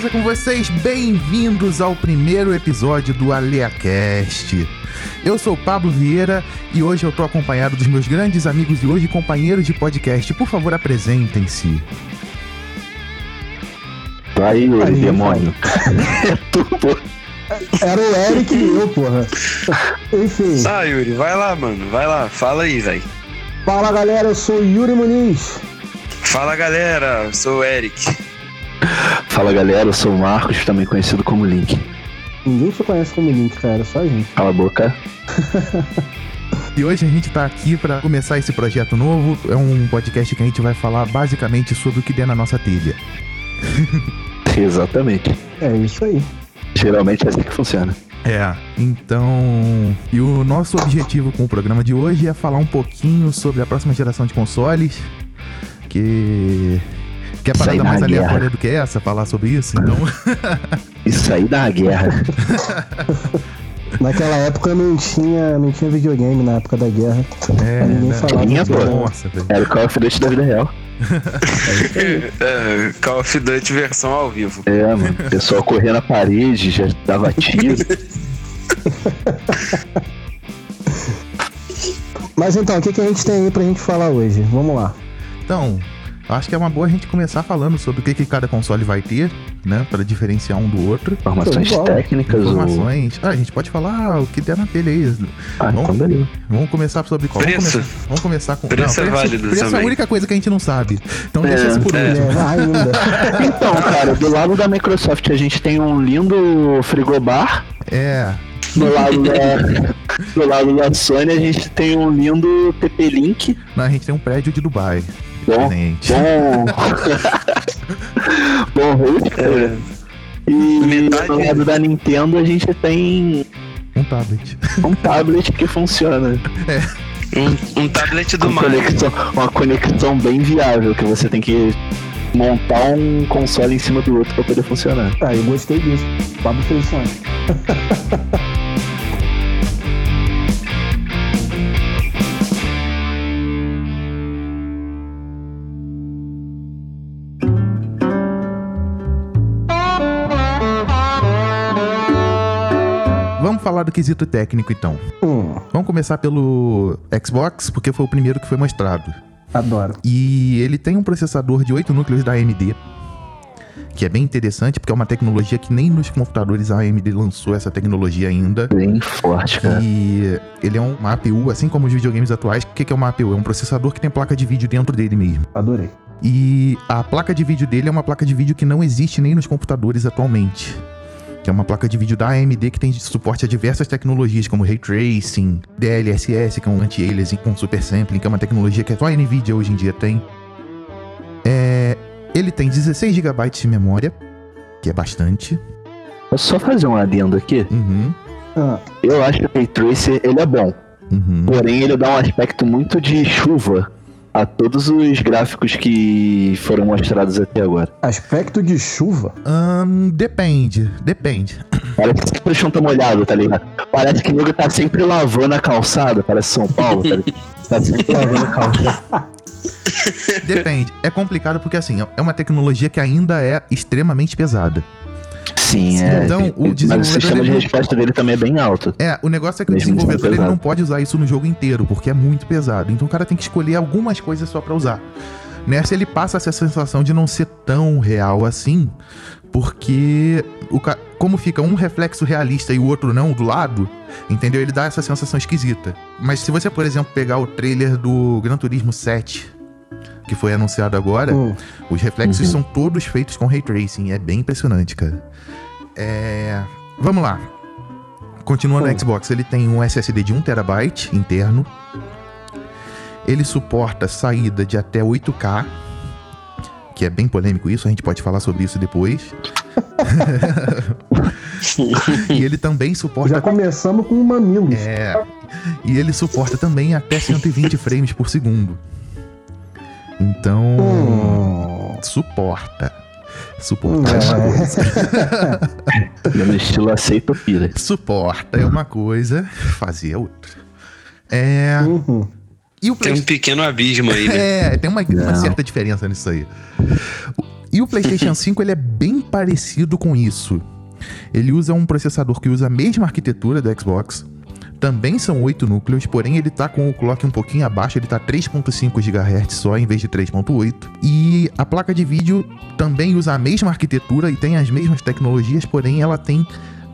beleza com vocês? Bem-vindos ao primeiro episódio do AleaCast. Eu sou Pablo Vieira e hoje eu tô acompanhado dos meus grandes amigos de hoje e companheiros de podcast. Por favor, apresentem-se. Aí, ele, Aí, demônio. é tu, pô. Era o Eric e eu, porra. Enfim, Ah, Yuri, vai lá, mano. Vai lá, fala aí, velho. fala galera, eu sou Yuri Muniz. Fala, galera. Eu sou o Eric. Fala galera, eu sou o Marcos, também conhecido como Link. Ninguém te conhece como Link, cara, só a gente. Cala a boca. E hoje a gente tá aqui para começar esse projeto novo. É um podcast que a gente vai falar basicamente sobre o que der na nossa telha. Exatamente. É isso aí. Geralmente é assim que funciona. É, então. E o nosso objetivo com o programa de hoje é falar um pouquinho sobre a próxima geração de consoles. Que. Que Isso aí parada mais na guerra. aleatória do que essa, falar sobre isso, então. Isso aí dá uma guerra. Naquela época não tinha, não tinha videogame na época da guerra. É, Ninguém né? falava Tinha, pô. Nossa. Era o Call of Duty da vida real. É, Call of Duty versão ao vivo. É, mano. O pessoal corria na parede, já dava tiro. Mas então, o que, que a gente tem aí pra gente falar hoje? Vamos lá. Então, acho que é uma boa a gente começar falando sobre o que, que cada console vai ter, né? Pra diferenciar um do outro. Informações técnicas. Informações. Ah, a gente pode falar o que der na telha aí. Ah, Vamos- então beleza. Vamos começar sobre qual? Vamos Preço. começar, vamos começar com. Preço é válido preço é a também. única coisa que a gente não sabe. Então É, deixa isso por é. último. É, ainda. Então, cara, do lado da Microsoft a gente tem um lindo frigobar. É. Do lado da, do lado da Sony a gente tem um lindo TP-Link. Não, a gente tem um prédio de Dubai. Bom, Gente. bom. bom host. É, E Metade- do lado da Nintendo a gente tem Um tablet. um tablet que funciona. um, um tablet do Com Mario. conexão, uma conexão bem viável, que você tem que montar um console em cima do outro para poder funcionar. Ah, eu gostei disso. Pablo fez isso Vamos falar do quesito técnico então. Hum, Vamos começar pelo Xbox, porque foi o primeiro que foi mostrado. adoro. E ele tem um processador de 8 núcleos da AMD. Que é bem interessante, porque é uma tecnologia que nem nos computadores a AMD lançou essa tecnologia ainda. Bem forte, cara. E ele é uma APU, assim como os videogames atuais. O que que é uma APU? É um processador que tem placa de vídeo dentro dele mesmo. Adorei. E a placa de vídeo dele é uma placa de vídeo que não existe nem nos computadores atualmente. Que é uma placa de vídeo da AMD que tem suporte a diversas tecnologias, como Ray Tracing, DLSS, que é um anti-aliasing com super sampling, que é uma tecnologia que só a NVIDIA hoje em dia tem. É, ele tem 16 GB de memória, que é bastante. Posso só fazer um adendo aqui? Uhum, Ah, Eu acho que o Ray Tracer ele é bom, uhum. porém ele dá um aspecto muito de chuva a todos os gráficos que foram mostrados até agora. aspecto de chuva? Depende, depende. Parece que o chão tá molhado, tá ligado? Parece que o nego tá sempre lavando a calçada, parece São Paulo, tá ligado? Tá sempre lavando a calçada. Depende. É complicado porque, assim, é uma tecnologia que ainda é extremamente pesada. Sim, é. Então, o Mas o desenvolvedor sistema de resposta dele também é bem alto. É, o negócio é que o Mesmo desenvolvedor ele não pode usar isso no jogo inteiro, porque é muito pesado. Então o cara tem que escolher algumas coisas só pra usar. Nessa ele passa essa sensação de não ser tão real assim, porque o ca- como fica um reflexo realista e o outro não do lado, entendeu? Ele dá essa sensação esquisita. Mas se você, por exemplo, pegar o trailer do Gran Turismo 7, que foi anunciado agora, Hum, os reflexos Uhum. são todos feitos com ray tracing. É bem impressionante, cara. É... Vamos lá. Continuando Hum. no Xbox, ele tem um SSD de 1TB interno. Ele suporta saída de até 8K. Que é bem polêmico isso, a gente pode falar sobre isso depois. e ele também suporta já começamos com mamilos. é. E ele suporta também até 120 frames por segundo. Então. Hum, Suporta. Suportar é uma coisa. No estilo aceito pira. Suporta é uma coisa, fazer é outra. É. uhum. E o Tem um pequeno abismo aí, né? É, tem uma, uma certa diferença nisso aí. E o PlayStation 5 ele é bem parecido com isso. Ele usa um processador que usa a mesma arquitetura do Xbox. Também são 8 núcleos, porém ele tá com o clock um pouquinho abaixo, ele tá 3.5 GHz só em vez de 3.8. E a placa de vídeo também usa a mesma arquitetura e tem as mesmas tecnologias, porém ela tem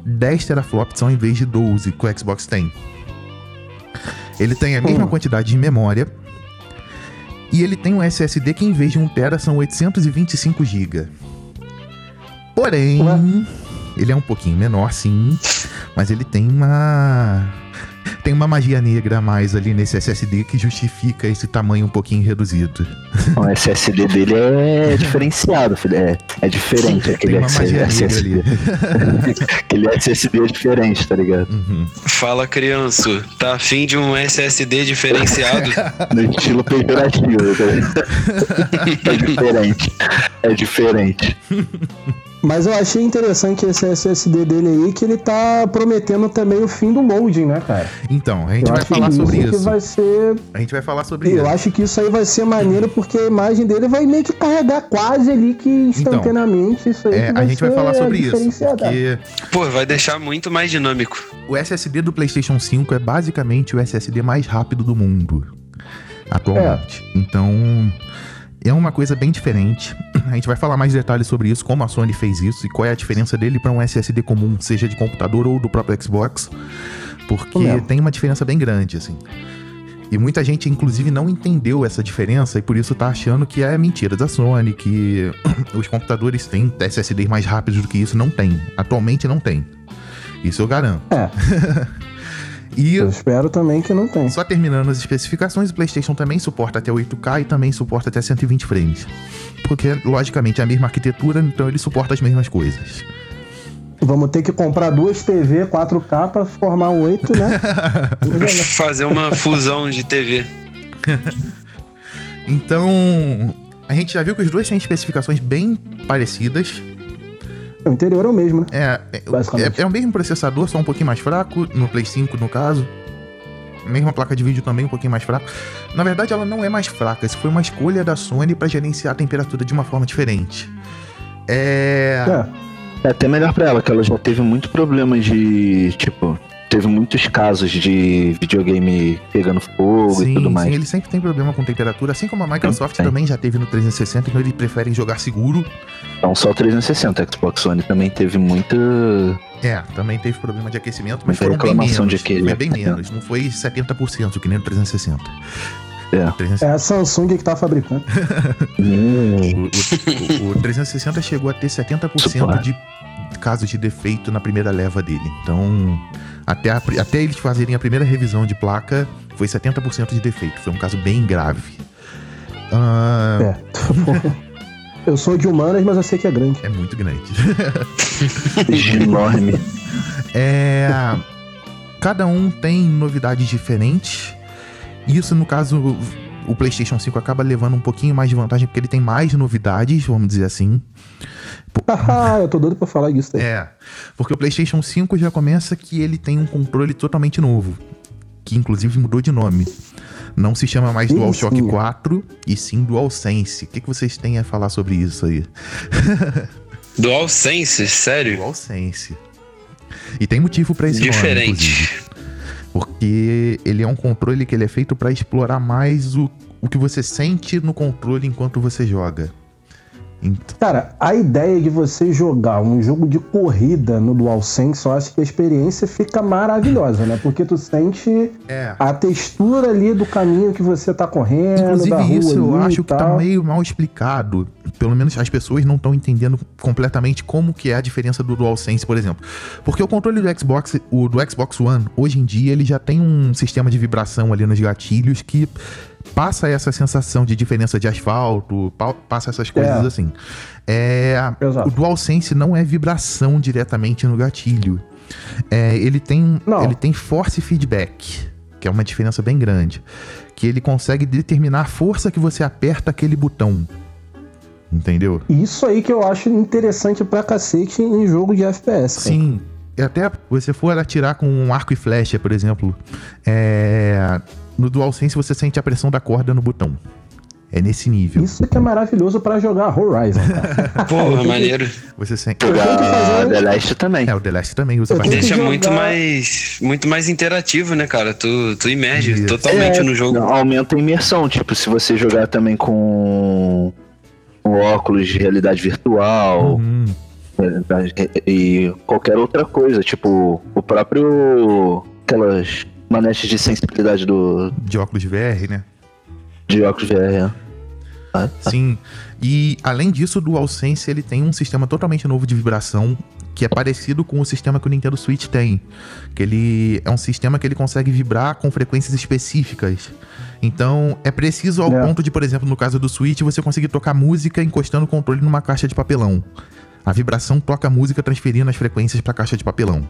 10 teraflops ao invés de 12 que o Xbox tem. Ele tem a mesma Hum. quantidade de memória. E ele tem um SSD que em vez de 1 tera são 825 GB. Porém, Ué? ele é um pouquinho menor, sim, mas ele tem uma tem uma magia negra a mais ali nesse SSD que justifica esse tamanho um pouquinho reduzido. O SSD dele é diferenciado, filho. É, é diferente aquele tem uma magia negra SSD. ali. Aquele SSD é diferente, tá ligado? Uhum. Fala, criança. Tá afim de um SSD diferenciado? No estilo pejorativo, tá ligado? É diferente. É diferente. Mas eu achei interessante esse SSD dele aí, que ele tá prometendo também o fim do loading, né, cara? Então, a gente eu vai acho falar que sobre que isso. vai ser. A gente vai falar sobre Eu isso. acho que isso aí vai ser maneiro, porque a imagem dele vai meio que carregar quase ali que instantaneamente isso aí. É, a gente vai falar sobre isso, porque Pô, vai deixar muito mais dinâmico. o SSD do PlayStation 5 é basicamente o SSD mais rápido do mundo atualmente. Então, é uma coisa bem diferente. A gente vai falar mais detalhes sobre isso, como a Sony fez isso e qual é a diferença dele para um SSD comum, seja de computador ou do próprio Xbox, porque tem uma diferença bem grande assim. E muita gente, inclusive, não entendeu essa diferença e por isso tá achando que é mentira da Sony, que os computadores têm SSDs mais rápidos do que isso. Não tem. Atualmente não tem. Isso eu garanto. É, E eu espero também que não tenha. só terminando as especificações, o PlayStation também suporta até 8K e também suporta até 120 frames. Porque, logicamente, é a mesma arquitetura, então ele suporta as mesmas coisas. Vamos ter que comprar duas TV 4K pra formar um 8, né? Fazer uma fusão de TV. Então, a gente já viu que os dois têm especificações bem parecidas. O interior é o mesmo, né? É, é, é, é o mesmo processador, só um pouquinho mais fraco, no Play 5 no caso. Mesma placa de vídeo também um pouquinho mais fraca. Na verdade, ela não é mais fraca. Isso foi uma escolha da Sony para gerenciar a temperatura de uma forma diferente. É. É. É até melhor pra ela, que ela já teve muito problema de. Tipo, teve muitos casos de videogame pegando fogo e tudo mais. sim, ele sempre tem problema com temperatura, assim como a Microsoft Tem. também já teve no 360, então eles preferem jogar seguro. Não só o 360, a Xbox One também teve muita. É, também teve problema de aquecimento, mas foram bem reclamação menos. de aquele- Foi bem menos, não foi 70%, que nem no 360. É. O 360 É a Samsung que tá fabricando. Hum, O, o- o 360 chegou a ter 70% Suporte. de casos de defeito na primeira leva dele. Então, até, a até eles fazerem a primeira revisão de placa, foi 70% de defeito. Foi um caso bem grave. Ah, É. Eu sou de humanas, mas eu sei que é grande. é muito grande. enorme. É, cada um tem novidades diferentes. Isso, no caso, o PlayStation 5 acaba levando um pouquinho mais de vantagem porque ele tem mais novidades, vamos dizer assim. Haha, eu tô doido pra falar disso aí. É, porque o PlayStation 5 já começa que ele tem um controle totalmente novo, que inclusive mudou de nome. Não se chama mais Sim, DualShock sim. 4 e sim DualSense. O que, que vocês têm a falar sobre isso aí? DualSense, sério? DualSense. E tem motivo pra esse nome, inclusive. Diferente. Porque ele é um controle que ele é feito pra explorar mais o, o que você sente no controle enquanto você joga. Ent- Cara, a ideia de você jogar um jogo de corrida no DualSense, eu acho que a experiência fica maravilhosa, né? Porque tu sente É. a textura ali do caminho que você tá correndo, Inclusive, isso eu acho que tá meio mal explicado. Pelo menos as pessoas não estão entendendo completamente como que é a diferença do DualSense, por exemplo. Porque o controle do Xbox, o do Xbox One, hoje em dia, ele já tem um sistema de vibração ali nos gatilhos que passa essa sensação de diferença de asfalto, pa- passa essas coisas É. assim. É, Exato. o DualSense não é vibração diretamente no gatilho. É, ele tem Não. ele tem force feedback, que é uma diferença bem grande, que ele consegue determinar a força que você aperta aquele botão. Entendeu? Isso aí que eu acho interessante pra cacete em jogo de FPS. cara. Sim. Até você for atirar com um arco e flecha, por exemplo, é, no DualSense você sente a pressão da corda no botão. É nesse nível. Isso que é maravilhoso pra jogar Horizon, cara. Porra, maneiro. Você sente. Jogar fazer- The Last também. É, o The Last também usa bastante. Deixa muito jogar- mais, muito mais interativo, né, cara? Tu, tu imerge Isso. totalmente É, no jogo. não, aumenta a imersão. Tipo, se você jogar também com, com óculos de realidade virtual Uhum. realidade- e, e qualquer outra coisa. Tipo, o próprio. Aquelas manetes de sensibilidade do, De óculos VR, né? de óculos VR. Ah, tá. Sim. E além disso, o DualSense ele tem um sistema totalmente novo de vibração que é parecido com o sistema que o Nintendo Switch tem. Que ele é um sistema que ele consegue vibrar com frequências específicas. Então, é preciso ao É. ponto de, por exemplo, no caso do Switch, você conseguir tocar música encostando o controle numa caixa de papelão. A vibração toca a música transferindo as frequências para a caixa de papelão.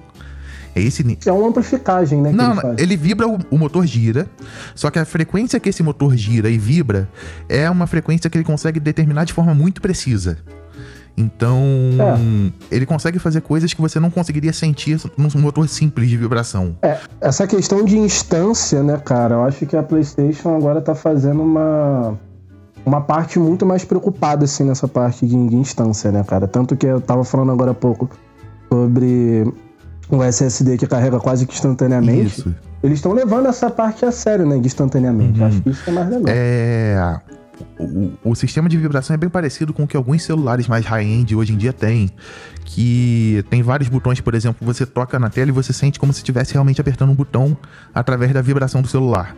É esse É uma amplificagem, né? não, ele ele vibra, o, o motor gira, só que a frequência que esse motor gira e vibra é uma frequência que ele consegue determinar de forma muito precisa. Então, ele consegue fazer coisas que você não conseguiria sentir num motor simples de vibração. Essa questão de instância, né, cara? Eu acho que a PlayStation agora tá fazendo uma uma parte muito mais preocupada assim nessa parte de, de instância, né, cara? Tanto que eu tava falando agora há pouco sobre o SSD que carrega quase que instantaneamente. Isso. Eles estão levando essa parte a sério, né, de instantaneamente. Uhum. Acho que isso é mais legal. É. O, o sistema de vibração é bem parecido com o que alguns celulares mais high-end hoje em dia têm. Que tem vários botões, por exemplo, você toca na tela e você sente como se estivesse realmente apertando um botão através da vibração do celular.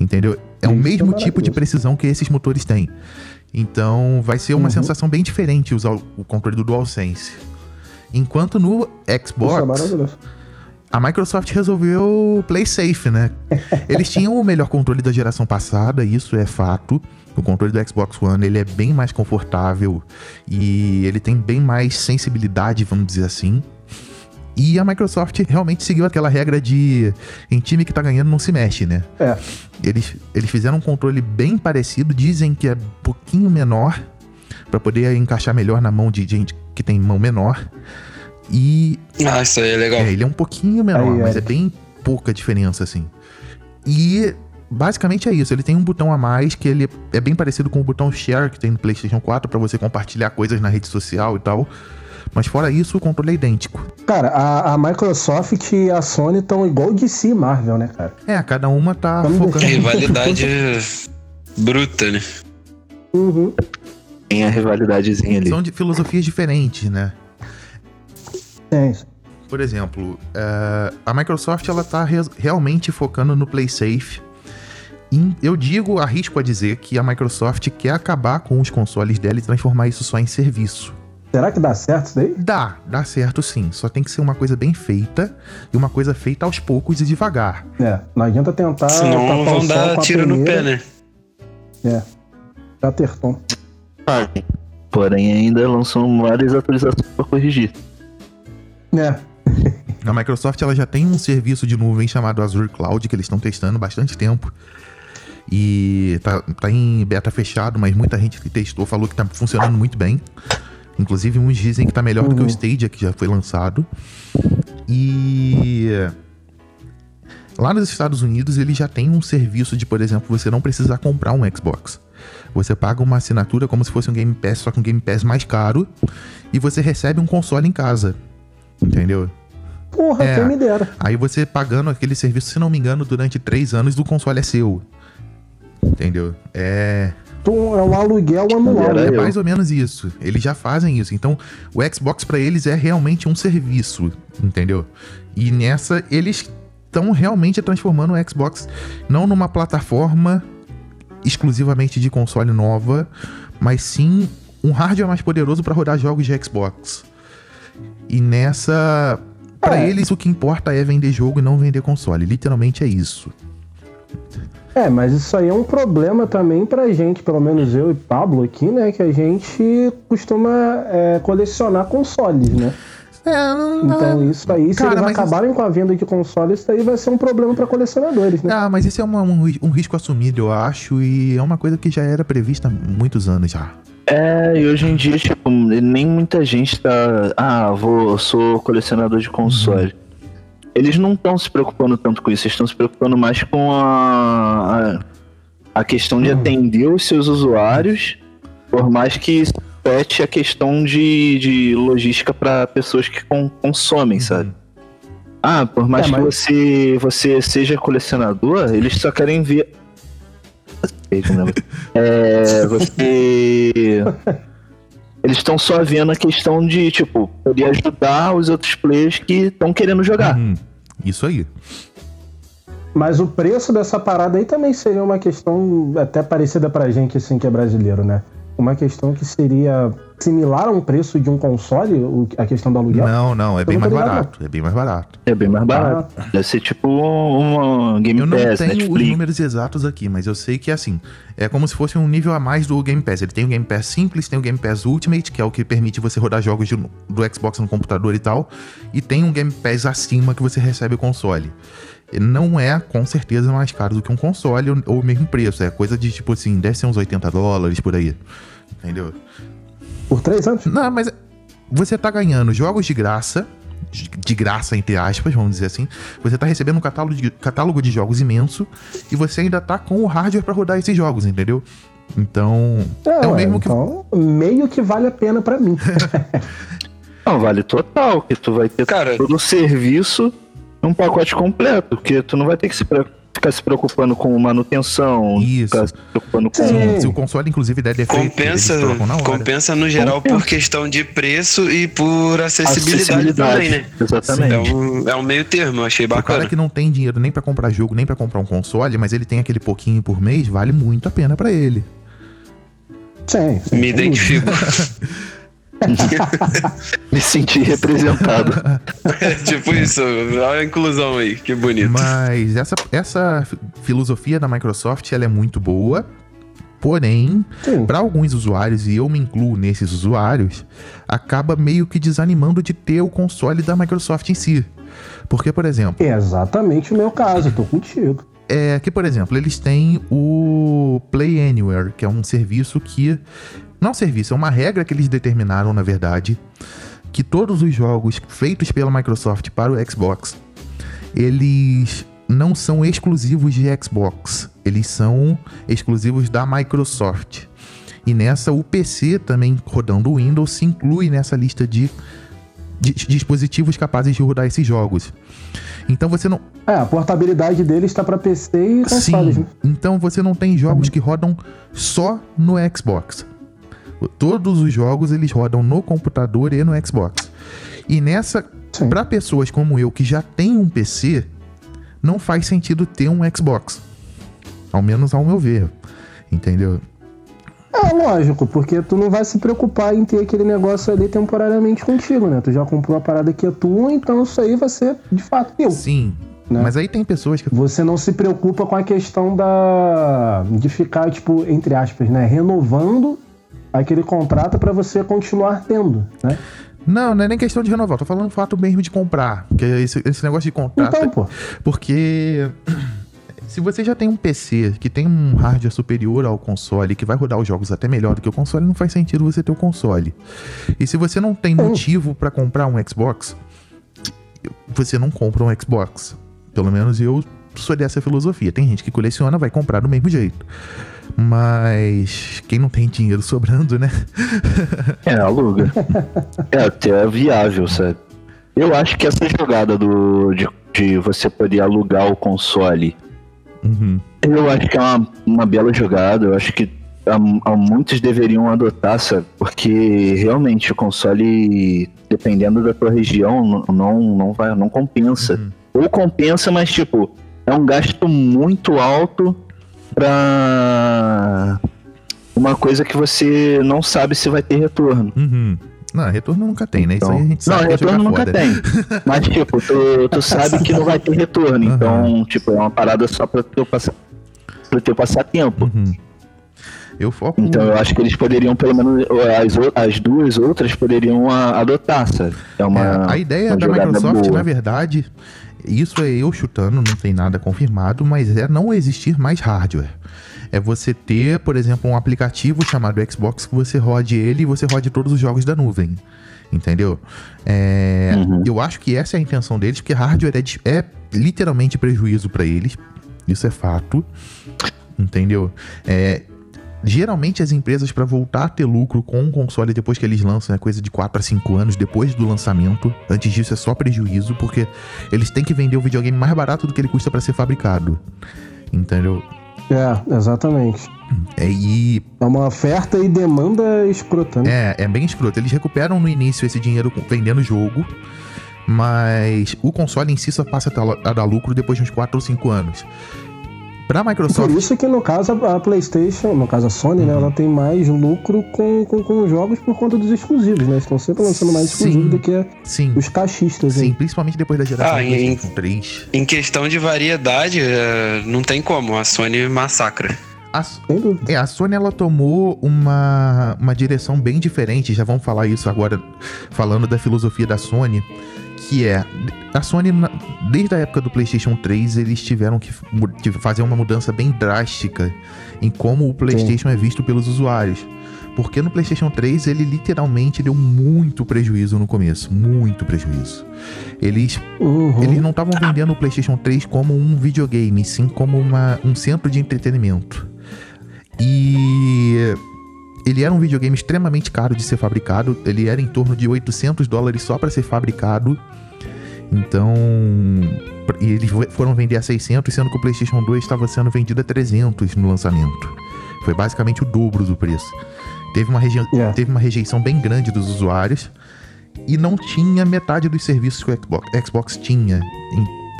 Entendeu? É o é mesmo tipo de precisão que esses motores têm. Então vai ser uma Uhum. sensação bem diferente usar o o controle do DualSense. Enquanto no é Xbox, maravilhoso. a Microsoft resolveu play safe, né? Eles tinham o melhor controle da geração passada, isso é fato. O controle do Xbox One, ele é bem mais confortável e ele tem bem mais sensibilidade, vamos dizer assim. E a Microsoft realmente seguiu aquela regra de em time que tá ganhando não se mexe, né? É. Eles, eles fizeram um controle bem parecido, dizem que é um pouquinho menor, pra poder encaixar melhor na mão de gente que tem mão menor. E Ah, isso aí é legal. é, ele é um pouquinho menor, Aí, mas é. é bem pouca diferença, assim. E basicamente é isso. Ele tem um botão a mais que ele é bem parecido com o botão Share que tem no PlayStation 4 pra você compartilhar coisas na rede social e tal. Mas fora isso, o controle é idêntico. Cara, a, a Microsoft e a Sony estão igual DC e Marvel, né, cara? É, cada uma tá Vamos focando. Rivalidade bruta, né? Uhum. Tem a rivalidadezinha ali. São de filosofias diferentes, né? É isso. Por exemplo, eh, a Microsoft ela tá re- realmente focando no Play Safe. E eu digo, arrisco a dizer que a Microsoft quer acabar com os consoles dela e transformar isso só em serviço. Será que dá certo isso daí? Dá, dá certo sim. Só tem que ser uma coisa bem feita e uma coisa feita aos poucos e devagar. É, não adianta tentar. Senão vão dar tiro no pé, né? Já Porém, ainda lançam várias atualizações pra corrigir. É, A Microsoft ela já tem um serviço de nuvem chamado Azure Cloud que eles estão testando há bastante tempo. E tá, tá em beta fechado, mas muita gente que testou falou que tá funcionando muito bem. Inclusive, uns dizem que tá melhor do que o Uhum. Stadia, que já foi lançado. E lá nos Estados Unidos, ele já tem um serviço de, por exemplo, você não precisar comprar um Xbox. Você paga uma assinatura como se fosse um Game Pass, só que um Game Pass mais caro, e você recebe um console em casa. Entendeu? porra, É. quem me dera. Aí você pagando aquele serviço, se não me engano, durante três anos, o console é seu. Entendeu? É. Então, É um aluguel anual. É né? eu. mais ou menos isso. Eles já fazem isso. Então, o Xbox pra eles é realmente um serviço, entendeu? E nessa eles estão realmente transformando o Xbox não numa plataforma exclusivamente de console nova, mas sim um hardware mais poderoso pra rodar jogos de Xbox. E nessa Pra É. eles o que importa é vender jogo e não vender console. Literalmente é isso. É, mas isso aí é um problema também pra gente, pelo menos eu e Pablo aqui, né? Que a gente costuma é, colecionar consoles, né? É, não, Então isso aí, se Cara, eles acabarem com a venda de consoles, isso aí vai ser um problema pra colecionadores, né? Ah, mas isso é uma- um, um risco assumido, eu acho, e é uma coisa que já era prevista há muitos anos já. É, e hoje em dia, tipo, nem muita gente tá. Ah, vou, sou colecionador de console. Eles não estão se preocupando tanto com isso, eles estão se preocupando mais com a, a- a questão de Hum. atender os seus usuários, por mais que pete a questão de, de logística para pessoas que con- consomem, sabe? Ah, por mais É, que mas- você, você seja colecionador, eles só querem ver. É, você. Eles estão só vendo a questão de, tipo, poder ajudar os outros players que estão querendo jogar. Uhum. Isso aí. Mas o preço dessa parada aí também seria uma questão até parecida pra gente, assim, que é brasileiro, né? Uma questão que seria similar a um preço de um console, o- a questão do aluguel. Não, não, é bem não mais barato. É bem mais barato. É bem mais barato. Deve ser tipo uma Game Eu não Pass, tenho os Netflix. números exatos aqui, mas eu sei que é assim. É como se fosse um nível a mais do Game Pass. Ele tem o Game Pass simples, tem o Game Pass Ultimate, que é o que permite você rodar jogos de- do Xbox no computador e tal. E tem um Game Pass acima que você recebe o console. Não é, com certeza, mais caro do que um console ou- ou o mesmo preço. É coisa de tipo assim, deve ser uns 80 dólares por aí. Entendeu? Por três anos? Não, mas você tá ganhando jogos de graça, de graça, entre aspas, vamos dizer assim. Você tá recebendo um catálogo de, catálogo de jogos imenso e você ainda tá com o hardware pra rodar esses jogos, entendeu? Então, é, o ué, mesmo que. então, meio que vale a pena pra mim. Não, vale total, que tu vai ter Cara, todo o serviço um pacote completo, porque tu não vai ter que se ficar se preocupando com manutenção, Isso. ficar se preocupando com... Sim. Se o console, inclusive, der defeito, compensa, eles trocam na hora. compensa no geral Compensa. por questão de preço e por acessibilidade, também, né? Exatamente. É um, é um meio termo, eu achei O cara bacana. que não tem dinheiro nem pra comprar jogo, nem pra comprar um console, mas ele tem aquele pouquinho por mês, vale muito a pena pra ele. Sim, sim. Me identifico. Me senti representado. tipo isso, olha a inclusão aí, que bonito. Mas essa, essa fi- filosofia da Microsoft ela é muito boa, porém, para alguns usuários, e eu me incluo nesses usuários, acaba meio que desanimando de ter o console da Microsoft em si. Porque, por exemplo, É exatamente o meu caso, tô contigo. é que, por exemplo, eles têm o Play Anywhere, que é um serviço que. Não é um serviço, é uma regra que eles determinaram, na verdade, que todos os jogos feitos pela Microsoft para o Xbox, eles não são exclusivos de Xbox, eles são exclusivos da Microsoft. E nessa, o PC também rodando o Windows se inclui nessa lista de, de dispositivos capazes de rodar esses jogos. Então você não, É, a portabilidade dele está pra PC e consoles, Sim. né? Então você não tem jogos que rodam só no Xbox. Todos os jogos eles rodam no computador e no Xbox. E nessa, para pessoas como eu que já tem um PC, não faz sentido ter um Xbox. Ao menos ao meu ver. Entendeu? É lógico, porque tu não vai se preocupar em ter aquele negócio ali temporariamente contigo, né? Tu já comprou a parada que é tua, então isso aí vai ser de fato teu. Sim. Né? Mas aí tem pessoas que Você não se preocupa com a questão da de ficar tipo entre aspas, né, renovando aquele contrato pra você continuar tendo, né? Não, não é nem questão de renovar, tô falando o fato mesmo de comprar. Porque esse, esse negócio de contrato. Então, pô, Porque se você já tem um PC que tem um hardware superior ao console, que vai rodar os jogos até melhor do que o console, não faz sentido você ter o console. E se você não tem motivo pra comprar um Xbox, você não compra um Xbox. Pelo menos eu sou dessa filosofia. Tem gente que coleciona, vai comprar do mesmo jeito. Mas quem não tem dinheiro sobrando, né? É, aluga. É até viável, sabe? Eu acho que essa jogada do, de, de você poder alugar o console, Uhum. eu acho que é uma, uma bela jogada. Eu acho que há, há muitos deveriam adotar, sabe? Porque realmente o console, dependendo da tua região, não, não, não, vai, não compensa. Uhum. Ou compensa, mas tipo, é um gasto muito alto pra uma coisa que você não sabe se vai ter retorno. Uhum. Não, retorno nunca tem, né? Isso Então- aí a gente não, sabe jogar retorno nunca fora. tem. Mas, tipo, tu, tu sabe que não vai ter retorno. Aham. Então, tipo, é uma parada só pra teu, passa, pro teu passatempo. Uhum. Eu foco. Então, eu acho que eles poderiam, pelo menos, as, as duas outras poderiam a- adotar, sabe? É uma. É, a ideia uma da Microsoft, boa. na verdade, isso é eu chutando, não tem nada confirmado, mas é não existir mais hardware. É você ter, por exemplo, um aplicativo chamado Xbox que você rode ele e você rode todos os jogos da nuvem. Entendeu? É, Uhum. Eu acho que essa é a intenção deles, porque hardware é, é literalmente prejuízo para eles. Isso é fato. Entendeu? É, geralmente as empresas, para voltar a ter lucro com um console depois que eles lançam, é coisa de 4 a 5 anos depois do lançamento. Antes disso é só prejuízo, porque eles têm que vender o videogame mais barato do que ele custa para ser fabricado. Entendeu? É, exatamente. É, e É uma oferta e demanda escrota, né? É, é bem escroto. Eles recuperam no início esse dinheiro vendendo o jogo, mas o console em si só passa a dar lucro depois de uns 4 ou 5 anos. Pra Por Microsoft. isso que no caso a PlayStation, no caso a Sony, né, ela tem mais lucro com, com, com os jogos por conta dos exclusivos, né? Estão sempre lançando mais exclusivos do que Sim, os cachistas sim, aí. principalmente depois da geração Ah, em- PlayStation 3. Em questão de variedade, é, não tem como. A Sony massacra. A, é, a Sony ela tomou uma, uma direção bem diferente, já vamos falar isso agora, falando da filosofia da Sony, que é, a Sony, desde a época do PlayStation 3, eles tiveram que fazer uma mudança bem drástica em como o PlayStation é visto pelos usuários. Porque no PlayStation 3 ele literalmente deu muito prejuízo no começo, muito prejuízo. Eles Uhum. eles não estavam vendendo o PlayStation 3 como um videogame, sim como uma, um centro de entretenimento. E ele era um videogame extremamente caro de ser fabricado. Ele era em torno de 800 dólares só para ser fabricado. Então, e eles foram vender a 600, sendo que o PlayStation 2 estava sendo vendido a 300 no lançamento. Foi basicamente o dobro do preço. Teve uma, regi- Yeah. teve uma rejeição bem grande dos usuários e não tinha metade dos serviços que o Xbox, Xbox tinha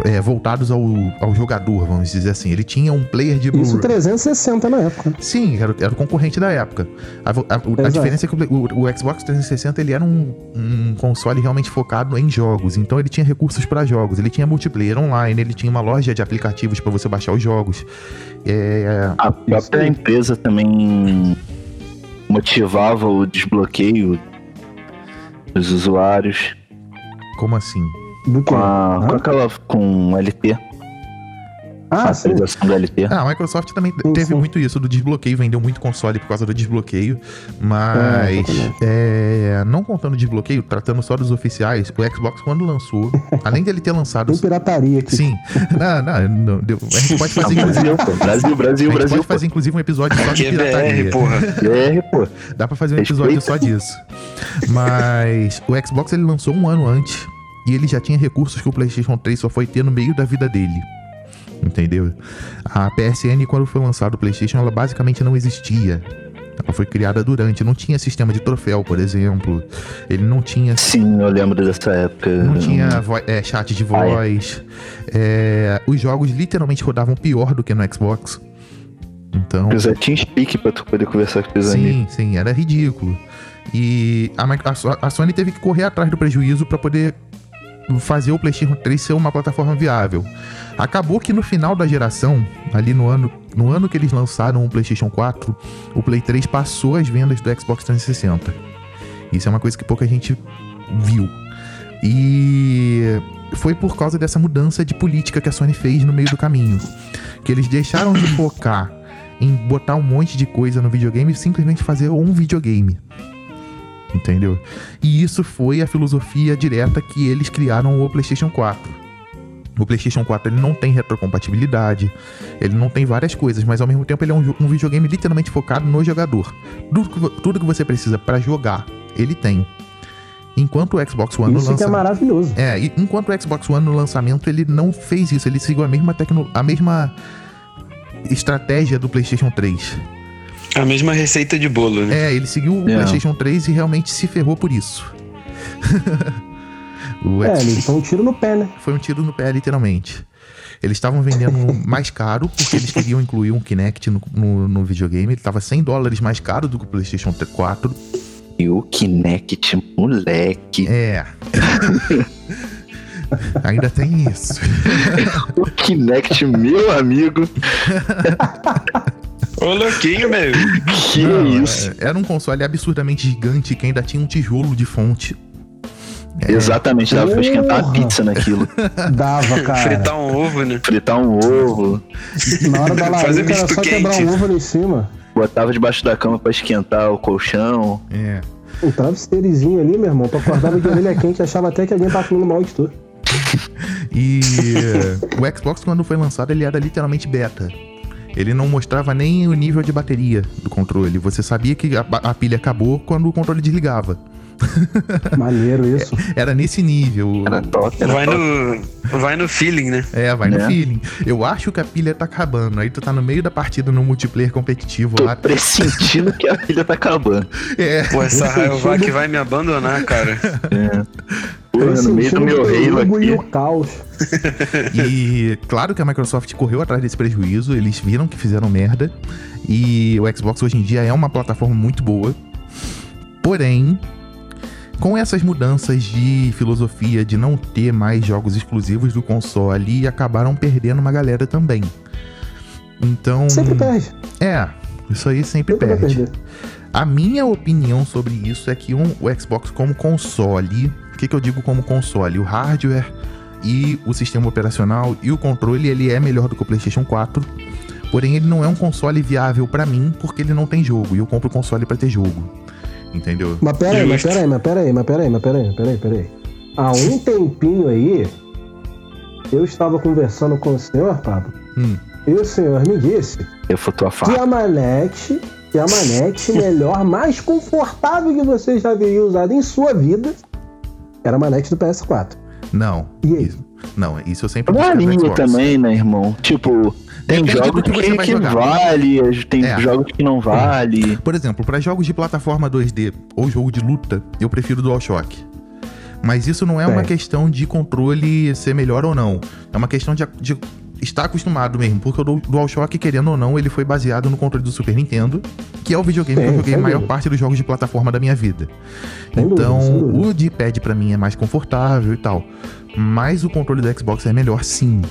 é, voltados ao, ao jogador, vamos dizer assim. Ele tinha um player de Isso Blu-ray. 360 na época. Sim, era, era o concorrente da época. A, a- a diferença é que o, o- o Xbox 360 ele era um, um console realmente focado em jogos. Então ele tinha recursos para jogos. Ele tinha multiplayer online, ele tinha uma loja de aplicativos para você baixar os jogos. É, A própria empresa também motivava o desbloqueio dos usuários como assim? Do que? com, a, Hã? com aquela com LT, Ah, sim. atualização do LT. Ah, a Microsoft também Sim, teve sim. muito isso do desbloqueio, vendeu muito console por causa do desbloqueio, mas É, é, não contando o desbloqueio, tratando só dos oficiais, o Xbox quando lançou, além dele ter lançado Tem pirataria aqui. Sim. Não, não, não, deu- a gente pode Não, fazer, inclusive. Brasil, pô. Brasil, A Brasil, gente Brasil. pode fazer, inclusive, um episódio só de é pirataria. BR, porra. BR, pô. Dá pra fazer um episódio Respeita. só disso. Mas o Xbox ele lançou um ano antes e ele já tinha recursos que o PlayStation 3 só foi ter no meio da vida dele. Entendeu? A PSN, quando foi lançado o PlayStation, ela basicamente não existia. Ela foi criada durante, não tinha sistema de troféu, por exemplo. Ele não tinha Sim, eu lembro dessa época. Não tinha é, chat de Ah, é. voz. É, os jogos literalmente rodavam pior do que no Xbox. Então. Já tinha speak pra tu poder conversar com teus amigos. Sim, sim, era ridículo. E a, a a Sony teve que correr atrás do prejuízo para poder fazer o PlayStation 3 ser uma plataforma viável. Acabou que no final da geração, ali no ano, no ano que eles lançaram o PlayStation 4, o Play 3 passou as vendas do Xbox 360. Isso é uma coisa que pouca gente viu. E foi por causa dessa mudança de política que a Sony fez no meio do caminho. Que eles deixaram de focar em botar um monte de coisa no videogame e simplesmente fazer um videogame. Entendeu? E isso foi a filosofia direta que eles criaram o PlayStation 4. O PlayStation 4 ele não tem retrocompatibilidade, ele não tem várias coisas, mas ao mesmo tempo ele é um, um videogame literalmente focado no jogador. Tudo que, tudo que você precisa para jogar, ele tem. Enquanto o Xbox One no Isso que é lançamento. maravilhoso. É, enquanto o Xbox One no lançamento ele não fez isso, ele seguiu a mesma tecno... a mesma estratégia do PlayStation 3. A mesma receita de bolo, né? É, ele seguiu o É. PlayStation 3 e realmente se ferrou por isso. o É, eles dão um tiro no pé, né? foi um tiro no pé, literalmente. Eles estavam vendendo mais caro porque eles queriam incluir um Kinect no, no, no videogame. Ele estava 100 dólares mais caro do que o PlayStation 4. E o Kinect, moleque. É. Ainda tem isso. O Kinect, meu amigo. Ô, louquinho, meu. Que Não, isso. é- Era um console absurdamente gigante que ainda tinha um tijolo de fonte. É, Exatamente, dava pra esquentar a Porra. pizza naquilo. Dava, cara. Fritar um ovo, né? Fritar um ovo, Na hora da Fazer larica era só quebrar quente. um ovo ali em cima. botava debaixo da cama pra esquentar o colchão. é. Um travesseirozinho ali, meu irmão. Tu acordava de orelha quente achava até que alguém tava falando mal de tu. E o Xbox, quando foi lançado, ele era literalmente beta. Ele não mostrava nem o nível de bateria do controle. Você sabia que a, a pilha acabou quando o controle desligava. Maneiro isso. Era nesse nível. Era top, era Vai top. no, vai no feeling, né? É, vai no Né? feeling. Eu acho que a pilha tá acabando. Aí tu tá no meio da partida no multiplayer competitivo Tô lá. pressentindo que a pilha tá acabando. É. Pô, essa Rayovac sentido- vai me abandonar, cara. Pô, no meio do meu Halo e o aqui. caos. E claro que a Microsoft correu atrás desse prejuízo, eles viram que fizeram merda. E o Xbox hoje em dia é uma plataforma muito boa. Porém, com essas mudanças de filosofia de não ter mais jogos exclusivos do console, acabaram perdendo uma galera também. Então. Sempre perde. É, isso aí sempre Sempre perde. A minha opinião sobre isso é que um, o Xbox como console, o que, que eu digo como console? O hardware e o sistema operacional e o controle, ele é melhor do que o PlayStation 4. Porém, ele não é um console viável pra mim, porque ele não tem jogo. E eu compro o console pra ter jogo. Entendeu? Mas pera aí, mas pera aí, mas pera aí, mas pera aí, mas pera aí, pera aí, pera aí. Há um tempinho aí, eu estava conversando com o senhor, Pablo, Hum. e o senhor me disse Refutou a que faca. a manete, que a manete melhor, mais confortável que você já teria usado em sua vida, era a manete do PS4. Não. E aí? Isso, não, isso eu sempre Uma no linha também, né, irmão? Tipo, tem Depende jogos do que que, que vale, tem É. jogos que não vale. Por exemplo, para jogos de plataforma 2D ou jogo de luta, eu prefiro DualShock. Mas isso não é uma É. questão de controle ser melhor ou não. É uma questão de, de estar acostumado mesmo. Porque o Du- DualShock, querendo ou não, ele foi baseado no controle do Super Nintendo, que é o videogame que eu joguei a maior dúvida. parte dos jogos de plataforma da minha vida. Sem então, dúvida. o D-pad pra mim é mais confortável e tal. Mas o controle do Xbox é melhor sim.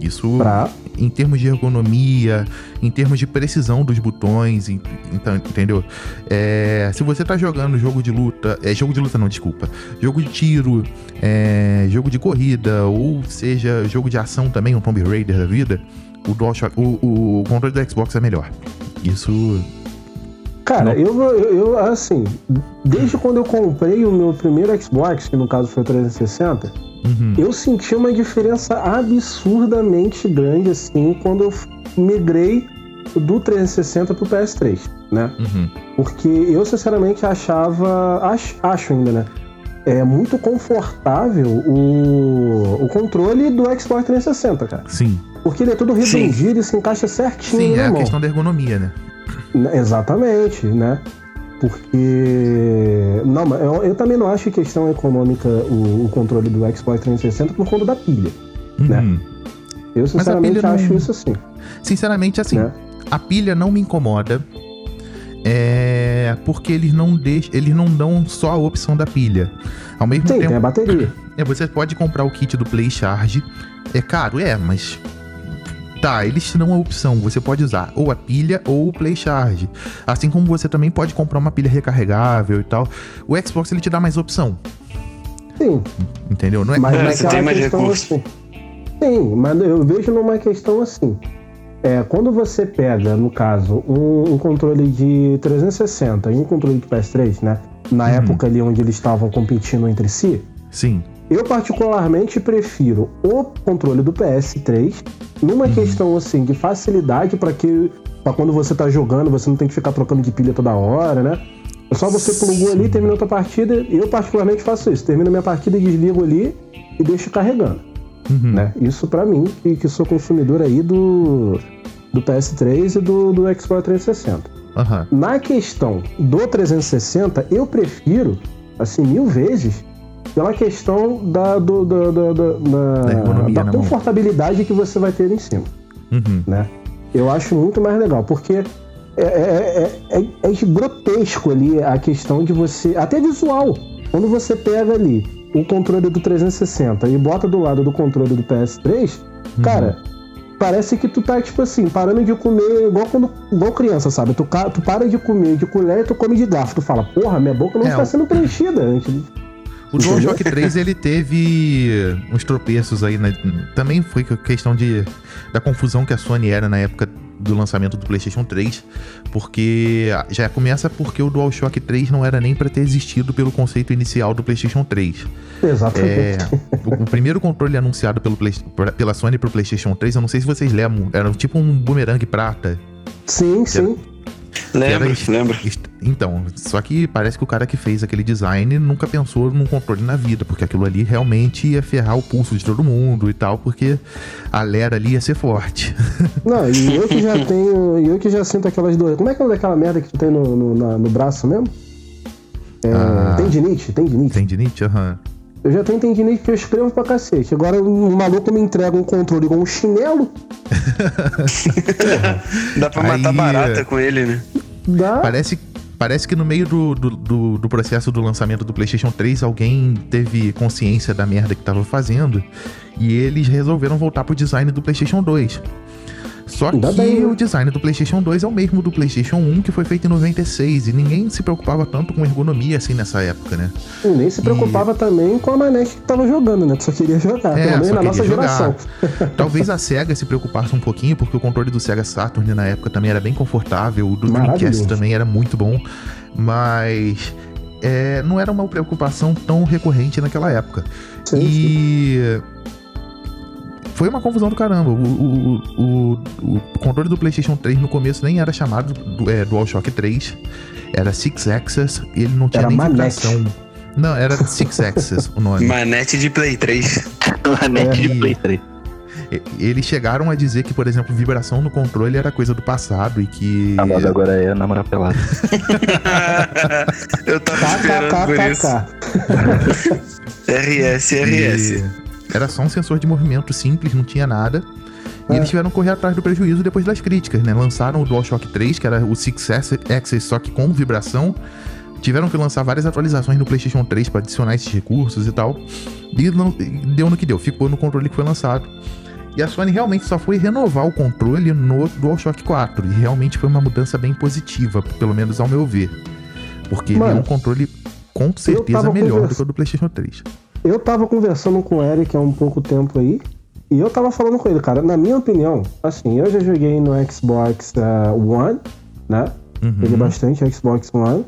Isso Pra. Em termos de ergonomia, em termos de precisão dos botões, en- então, entendeu? É, se você tá jogando jogo de luta, é jogo de luta não, desculpa, jogo de tiro, é, jogo de corrida, ou seja, jogo de ação também, um Tomb Raider da vida, o, DualShock, o, o controle do Xbox é melhor. Isso, Cara, eu, eu, eu, assim, desde quando eu comprei o meu primeiro Xbox, que no caso foi o 360, uhum, eu senti uma diferença absurdamente grande, assim, quando eu migrei do 360 pro PS3, né? uhum, Porque eu, sinceramente, achava. Acho, acho ainda, né? É muito confortável o, o controle do Xbox 360, cara. sim, Porque ele é todo Sim. redondinho e se encaixa certinho sim, é a mão. questão da ergonomia, né? Né, Exatamente, né? Porque. Não, mas eu, eu também não acho questão econômica o, o controle do Xbox 360 por conta da pilha. Né? Uhum. Eu, sinceramente, não- acho isso assim. Sinceramente, assim, Né? a pilha não me incomoda. É porque eles não deixam, eles não dão só a opção da pilha. Ao mesmo Sim, tempo, tem a bateria. é, você pode comprar o kit do Play Charge. É caro, é, mas tá, eles te dão a opção. Você pode usar ou a pilha ou o Play Charge. Assim como você também pode comprar uma pilha recarregável e tal. O Xbox ele te dá mais opção, Sim, entendeu? Não é mas É, naquela você tem mais questão recurso. assim. Sim, mas eu vejo numa questão assim. É, quando você pega, no caso, um, um controle de 360 e um controle de PS3, né? Na Uhum. época ali onde eles estavam competindo entre si, Sim. Eu particularmente prefiro o controle do PS3 numa questão assim de facilidade para que para quando você tá jogando, você não tem que ficar trocando de pilha toda hora, né? É só você plugou ali, terminou a tua partida. Eu particularmente faço isso. Termino minha partida, desligo ali e deixo carregando, Uhum. né? Isso pra mim, que, que sou consumidor aí do do PS3 e do, do Xbox 360. Aham. Na questão do 360, eu prefiro, assim, mil vezes, pela questão da, do, Da da na mão. confortabilidade que você vai ter em cima, Uhum. né? Eu acho muito mais legal, porque é, é- é- é- é grotesco ali a questão de você. Até visual. Quando você pega ali o controle do 360 e bota do lado do controle do PS3, Uhum. cara, parece que tu tá, tipo assim, parando de comer igual quando igual criança, sabe? Tu, tu para de comer de colher e tu come de garfo. Tu fala, porra, minha boca não É, está sendo preenchida antes. O DualShock 3 ele teve uns tropeços aí, né? também foi questão de da confusão que a Sony era na época do lançamento do PlayStation 3, porque já começa porque o DualShock 3 não era nem para ter existido pelo conceito inicial do PlayStation 3. Exatamente. É, o, o primeiro controle anunciado pelo Play- pela Sony pro PlayStation 3, eu não sei se vocês lembram, era tipo um boomerang prata. Sim, sim. Lembro, Era- lembro. Então, só que parece que o cara que fez aquele design nunca pensou num controle na vida, porque aquilo ali realmente ia ferrar o pulso de todo mundo e tal, porque a lera ali ia ser forte. Não, e eu que já tenho. e Eu que já sinto aquelas dores. Como é que é daquela merda que tu tem no, no, na- no braço mesmo? É, Ah. Tendinite, tendinite. Tendinite? Aham. Eu já tenho tendinite que eu escrevo pra cacete. Agora um maluco me entrega um controle com um chinelo. Dá pra matar Aí, barata com ele, né? Dá. Parece, parece que no meio do, do, do- do processo do lançamento do PlayStation 3, alguém teve consciência da merda que tava fazendo e eles resolveram voltar pro design do PlayStation 2. Só Ainda que bem, o design do PlayStation 2 é o mesmo do PlayStation 1, que foi feito em 96, e ninguém se preocupava tanto com ergonomia assim nessa época, né? E nem se preocupava também com a manete que tava jogando, né? Tu só queria jogar. É, pelo menos na nossa jogar. geração. Talvez a SEGA se preocupasse um pouquinho, porque o controle do Sega Saturn na época também era bem confortável, o do Dreamcast também era muito bom, mas é, não era uma preocupação tão recorrente naquela época. Sim, sim. Foi uma confusão do caramba. O, o, o, o controle do PlayStation 3 no começo nem era chamado do, é, DualShock 3, era Six Axis e ele não tinha Era nem manete. vibração. Não, era Six Axis o nome. Manete de Play 3. Manete É. de Play 3. E- Eles chegaram a dizer que, por exemplo, vibração no controle era coisa do passado e que. A moda agora é namorar pelado. Eu tava esperando por isso. KKKKK. RS, RS. e Era só um sensor de movimento simples, não tinha nada. E É. eles tiveram que correr atrás do prejuízo depois das críticas, né? Lançaram o DualShock 3, que era o Six Axis, só que com vibração. Tiveram que lançar várias atualizações no PlayStation 3 para adicionar esses recursos e tal. E não- deu no que deu, ficou no controle que foi lançado. E a Sony realmente só foi renovar o controle no DualShock 4. E realmente foi uma mudança bem positiva, pelo menos ao meu ver. Porque ele é Mano, um controle com certeza melhor do que o do PlayStation 3. Eu tava conversando com o Eric há um pouco tempo aí. E eu tava falando com ele, cara, na minha opinião, assim, eu já joguei no Xbox ah, One, né? Uhum. Joguei bastante Xbox One.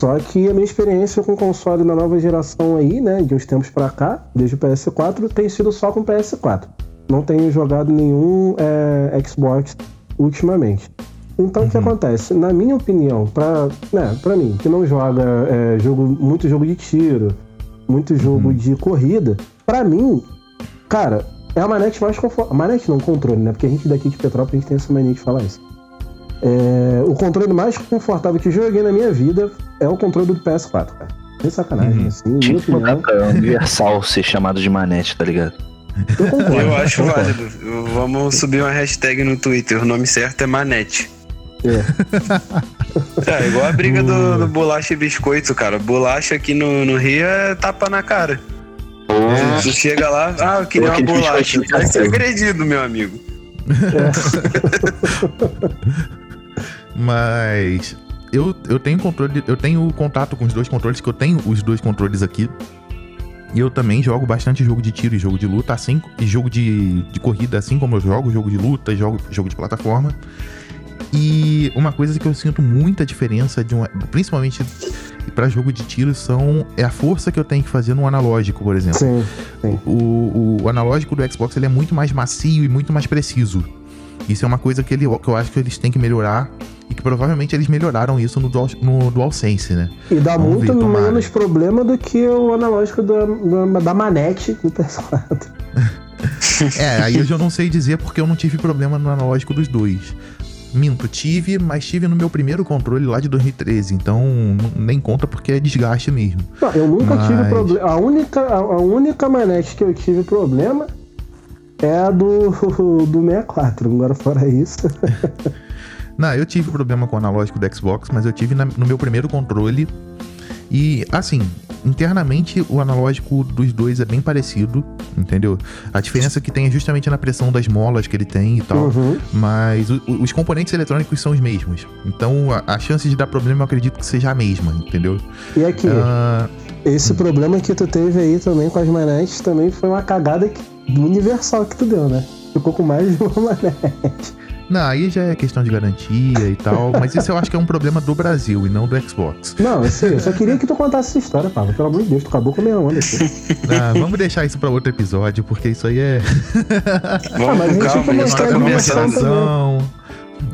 Só que a minha experiência com console na nova geração aí, né, de uns tempos pra cá, desde o PS4, tem sido só com PS4. Não tenho jogado nenhum é, Xbox ultimamente. Então o que acontece? Na minha opinião, pra, né, pra mim, que não joga é, jogo, muito jogo de tiro, muito jogo de corrida, pra mim, cara, é a manete mais confortável. Manete não, controle, né? Porque a gente daqui de Petrópolis a gente tem essa mania de falar isso. É, o controle mais confortável que eu joguei na minha vida é o controle do PS4, cara. Sem sacanagem, Uhum. assim, minha Tinha que mudar opinião. pra Universal ser chamado de manete, tá ligado? Eu concordo. Eu acho concordo. válido. Vamos subir uma hashtag no Twitter. O nome certo é Manete. É. É, igual a briga do, do bolacha e biscoito, cara. Bolacha aqui no, no Rio é tapa na cara. Tu chega lá, ah, eu queria uma bolacha. Vai ser café. agredido, meu amigo. Mas eu, eu tenho controle, eu tenho contato com os dois controles, que eu tenho os dois controles aqui. E eu também jogo bastante jogo de tiro e jogo de luta, assim, e jogo de, de corrida, assim como eu jogo, jogo de luta, jogo, jogo de plataforma. E uma coisa que eu sinto muita diferença, de um, principalmente para jogo de tiro, são é a força que eu tenho que fazer no analógico, por exemplo. Sim. O, o, o analógico do Xbox ele é muito mais macio e muito mais preciso. Isso é uma coisa que, ele, que eu acho que eles têm que melhorar e que provavelmente eles melhoraram isso no, Dual, no DualSense, né? E dá Vamos muito ver, menos problema do que o analógico da, da, da manete do PS4. É, aí eu já não sei dizer porque eu não tive problema no analógico dos dois. Minto, tive, mas tive no meu primeiro controle lá de 2013, então nem conta porque é desgaste mesmo. Não, eu nunca tive Mas- problema. A única, a, a única manete que eu tive problema é a do, do 64. Agora, fora isso. Não, eu tive problema com o analógico do Xbox, mas eu tive na- no meu primeiro controle. E, assim, internamente o analógico dos dois é bem parecido, entendeu? A diferença que tem é justamente na pressão das molas que ele tem e tal. Uhum. Mas o- o- os componentes eletrônicos são os mesmos. Então a, a chance de dar problema eu acredito que seja a mesma, entendeu? E aqui, Ah, esse problema que tu teve aí também com as manetes também foi uma cagada que- do universal que tu deu, né? Ficou com mais de uma manete. Não, aí já é questão de garantia e tal, mas isso eu acho que é um problema do Brasil e não do Xbox. Não, eu sei, eu só queria que tu contasse essa história, Pablo. Pelo amor de Deus, tu acabou com a minha onda aqui. Ah, vamos deixar isso pra outro episódio, porque isso aí é. Vamos Ah, mas a gente calma, tá começando.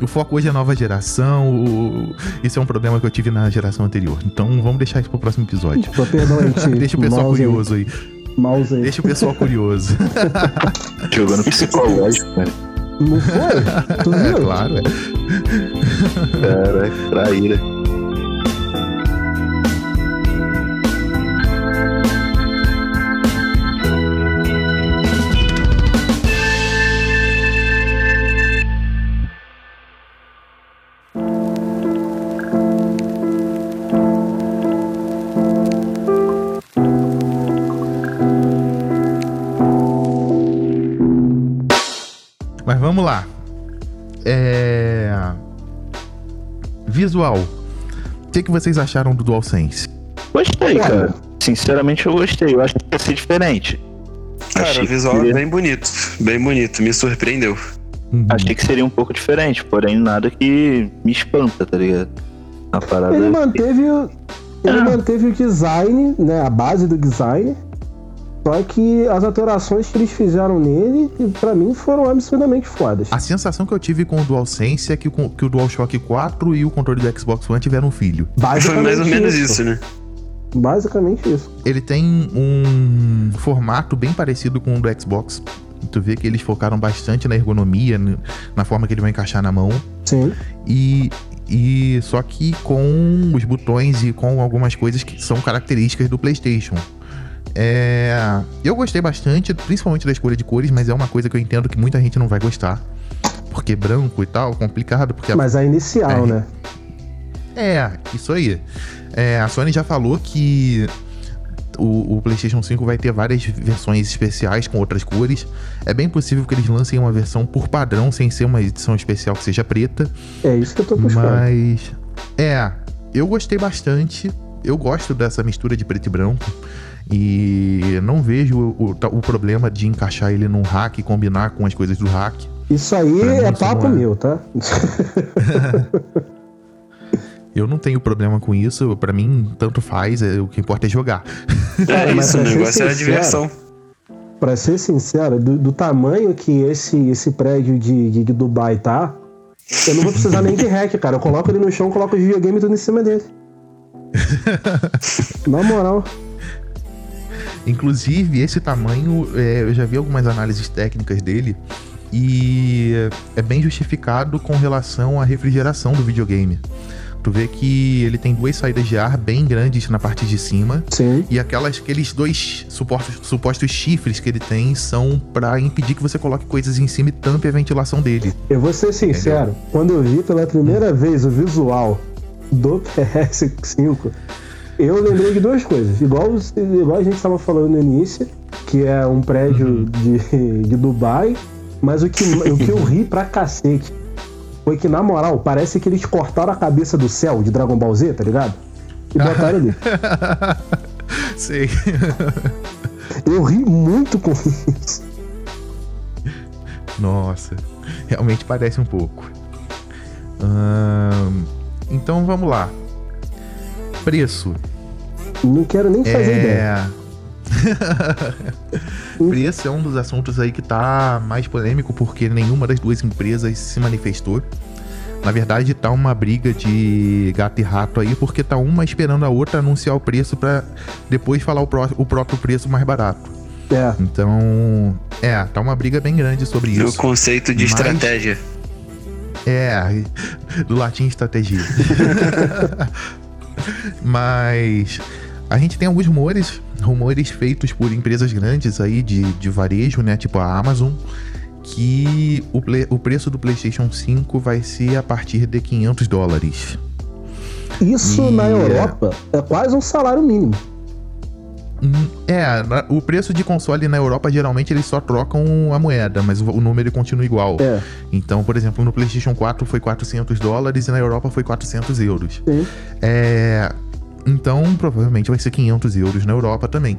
O foco hoje é nova geração. o- Isso é um problema que eu tive na geração anterior. Então vamos deixar isso pro próximo episódio. Pô, perdão, gente. Deixa o pessoal mouse aí, curioso aí. Mouse aí. Deixa o pessoal curioso. Jogando psicológico, né? Não foi? Tu É viu? claro, é. Cara, traíra. Visual. O que, que vocês acharam do DualSense? Gostei, Cara. Sinceramente, eu gostei. Eu acho que ia ser diferente. Cara, Achei o visual que- é bem bonito. Bem bonito, me surpreendeu. Uhum. Achei que seria um pouco diferente, porém nada que me espanta, tá ligado? A parada. Ele manteve o. Ele Ah. manteve o design, né? A base do design. Só que as alterações que eles fizeram nele, pra mim, foram absurdamente fodas. A sensação que eu tive com o DualSense é que que o DualShock 4 e o controle do Xbox One tiveram um filho. Foi Basicamente mais ou menos isso, né? Basicamente isso. Ele tem um formato bem parecido com o do Xbox. Tu vê que eles focaram bastante na ergonomia, na forma que ele vai encaixar na mão. Sim. E, e só que com os botões e com algumas coisas que são características do PlayStation. É, eu gostei bastante, principalmente da escolha de cores, mas é uma coisa que eu entendo que muita gente não vai gostar. Porque branco e tal, complicado, porque a Mas a inicial, É. né? É, isso aí. É, a Sony já falou que o, o PlayStation 5 vai ter várias versões especiais com outras cores. É bem possível que eles lancem uma versão por padrão, sem ser uma edição especial que seja preta. É isso que eu tô buscando. Mas. É, eu gostei bastante. Eu gosto dessa mistura de preto e branco. E não vejo o, o- o problema de encaixar ele num hack e combinar com as coisas do hack. Isso aí mim, é papo é. meu, tá? Eu não tenho problema com isso. Pra mim, tanto faz. é- o que importa é jogar. É isso, o negócio é a diversão. Pra ser sincero, do, do tamanho que esse, esse prédio de, de, de Dubai tá, eu não vou precisar nem de hack, cara. Eu coloco ele no chão, coloco os videogames tudo em cima dele. Na moral. Inclusive, esse tamanho, é, eu já vi algumas análises técnicas dele e é bem justificado com relação à refrigeração do videogame. Tu vê que ele tem duas saídas de ar bem grandes na parte de cima Sim. e aquelas, aqueles dois supostos, supostos chifres que ele tem são pra impedir que você coloque coisas em cima e tampe a ventilação dele. Eu vou ser sincero, quando eu vi pela primeira vez o visual do PS5, eu lembrei de duas coisas. Igual, igual a gente estava falando no início, que é um prédio de, de Dubai, mas o que, o que eu ri pra cacete foi que, na moral, parece que eles cortaram a cabeça do céu de Dragon Ball Z, tá ligado? E botaram ali. Sei. Eu ri muito com isso. Nossa, realmente parece um pouco. Ahn, então vamos lá. Preço. Não quero nem fazer ideia. É. Preço é um dos assuntos aí que tá mais polêmico porque nenhuma das duas empresas se manifestou. Na verdade, tá uma briga de gato e rato aí, porque tá uma esperando a outra anunciar o preço pra depois falar o, pró- o próprio preço mais barato. É. Então, é, tá uma briga bem grande sobre O isso. conceito de Mas- estratégia. É, do latim estratégia. Mas a gente tem alguns rumores, rumores feitos por empresas grandes aí de, de varejo, né? Tipo a Amazon, que o, ple- o preço do PlayStation 5 vai ser a partir de 500 dólares. Isso E- na Europa é quase um salário mínimo. É, o preço de console na Europa geralmente eles só trocam a moeda, mas o, o número continua igual. É. Então, por exemplo, no PlayStation 4 foi 400 dólares e na Europa foi 400 euros. Sim. É, então, provavelmente vai ser 500 euros na Europa também.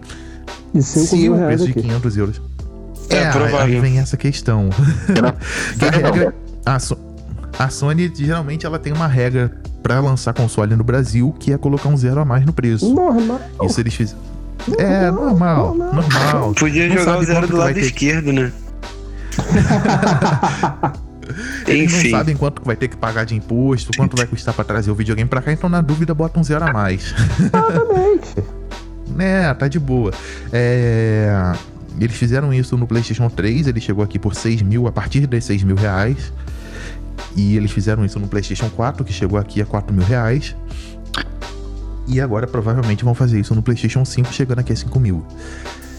E 5 Se mil o preço de aqui. 500 euros. É aí provável. vem essa questão. Que a regra, a, So- A Sony geralmente ela tem uma regra pra lançar console no Brasil que é colocar um zero a mais no preço. Normal. Isso eles fizeram. É, normal, normal. Podia Não jogar o zero do lado ter- esquerdo, né? Eles Enfim. não sabem quanto que vai ter que pagar de imposto, quanto vai custar pra trazer o videogame pra cá, então na dúvida bota um zero a mais. Exatamente. É, tá de boa. É, Eles fizeram isso no PlayStation 3, ele chegou aqui por 6 mil, a partir de 6 mil reais. E eles fizeram isso no PlayStation 4, que chegou aqui a 4 mil reais. E agora provavelmente vão fazer isso no PlayStation 5, chegando aqui a 5 mil.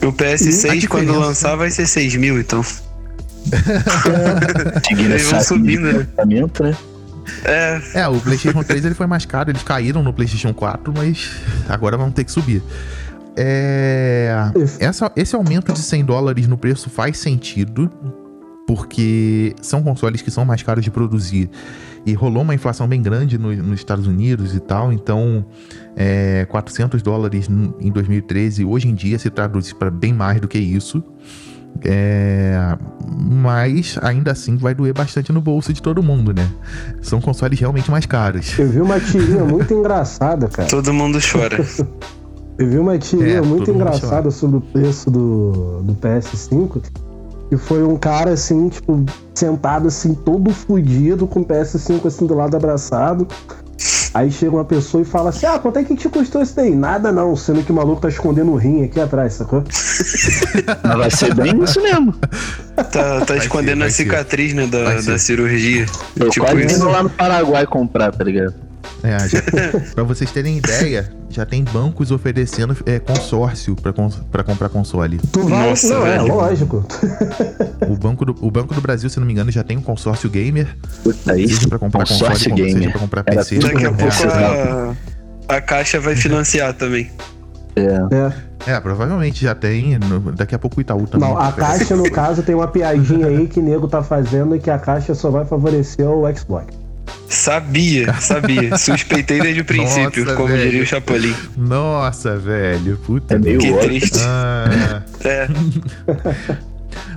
O A PS6, quando diferença- lançar, vai ser 6 mil, então. Eles vão essa subindo, né? pensamento, né? É, É, o PlayStation 3 ele foi mais caro, eles caíram no PlayStation 4, mas agora vão ter que subir. É, essa- esse aumento de 100 dólares no preço faz sentido, porque são consoles que são mais caros de produzir. E rolou uma inflação bem grande no- nos Estados Unidos e tal, então é, 400 dólares em 2013 hoje em dia se traduz para bem mais do que isso. É, mas ainda assim vai doer bastante no bolso de todo mundo, né? São consoles realmente mais caros. Eu vi uma tirinha muito engraçada, cara. todo mundo chora. Eu vi uma tirinha É, muito engraçada sobre o preço do, do PS5. Que foi um cara assim, tipo, sentado assim, todo fudido, com o PS5 assim do lado abraçado. Aí chega uma pessoa e fala assim: Ah, quanto é que te custou isso daí? Nada não, sendo que o maluco tá escondendo o rim aqui atrás, sacou? Mas vai ser bem isso mesmo. Tá, tá escondendo ser, a ser. cicatriz, né, da, ser. da cirurgia. Eu tipo quase isso. indo lá no Paraguai comprar, tá ligado? É, já, pra vocês terem ideia, já tem bancos oferecendo é, consórcio pra, cons- pra comprar console. Tu vai. Nossa, não, é velho. lógico. O banco, do, o banco do Brasil, se não me engano, já tem um consórcio gamer, Puta, isso. seja pra comprar console, Consórcio seja gamer. pra comprar Era PC. Daqui a É, pouco a, a caixa vai financiar também. É. É. É, provavelmente já tem. no- daqui a pouco o Itaú também. Não, a caixa, no caso, tem uma piadinha aí que o nego tá fazendo e que a caixa só vai favorecer o Xbox. Sabia, sabia. Suspeitei desde o princípio, Nossa, como velho. diria o Chapolin. Nossa, velho. Puta É meio Que óbvio. triste. Ah, É,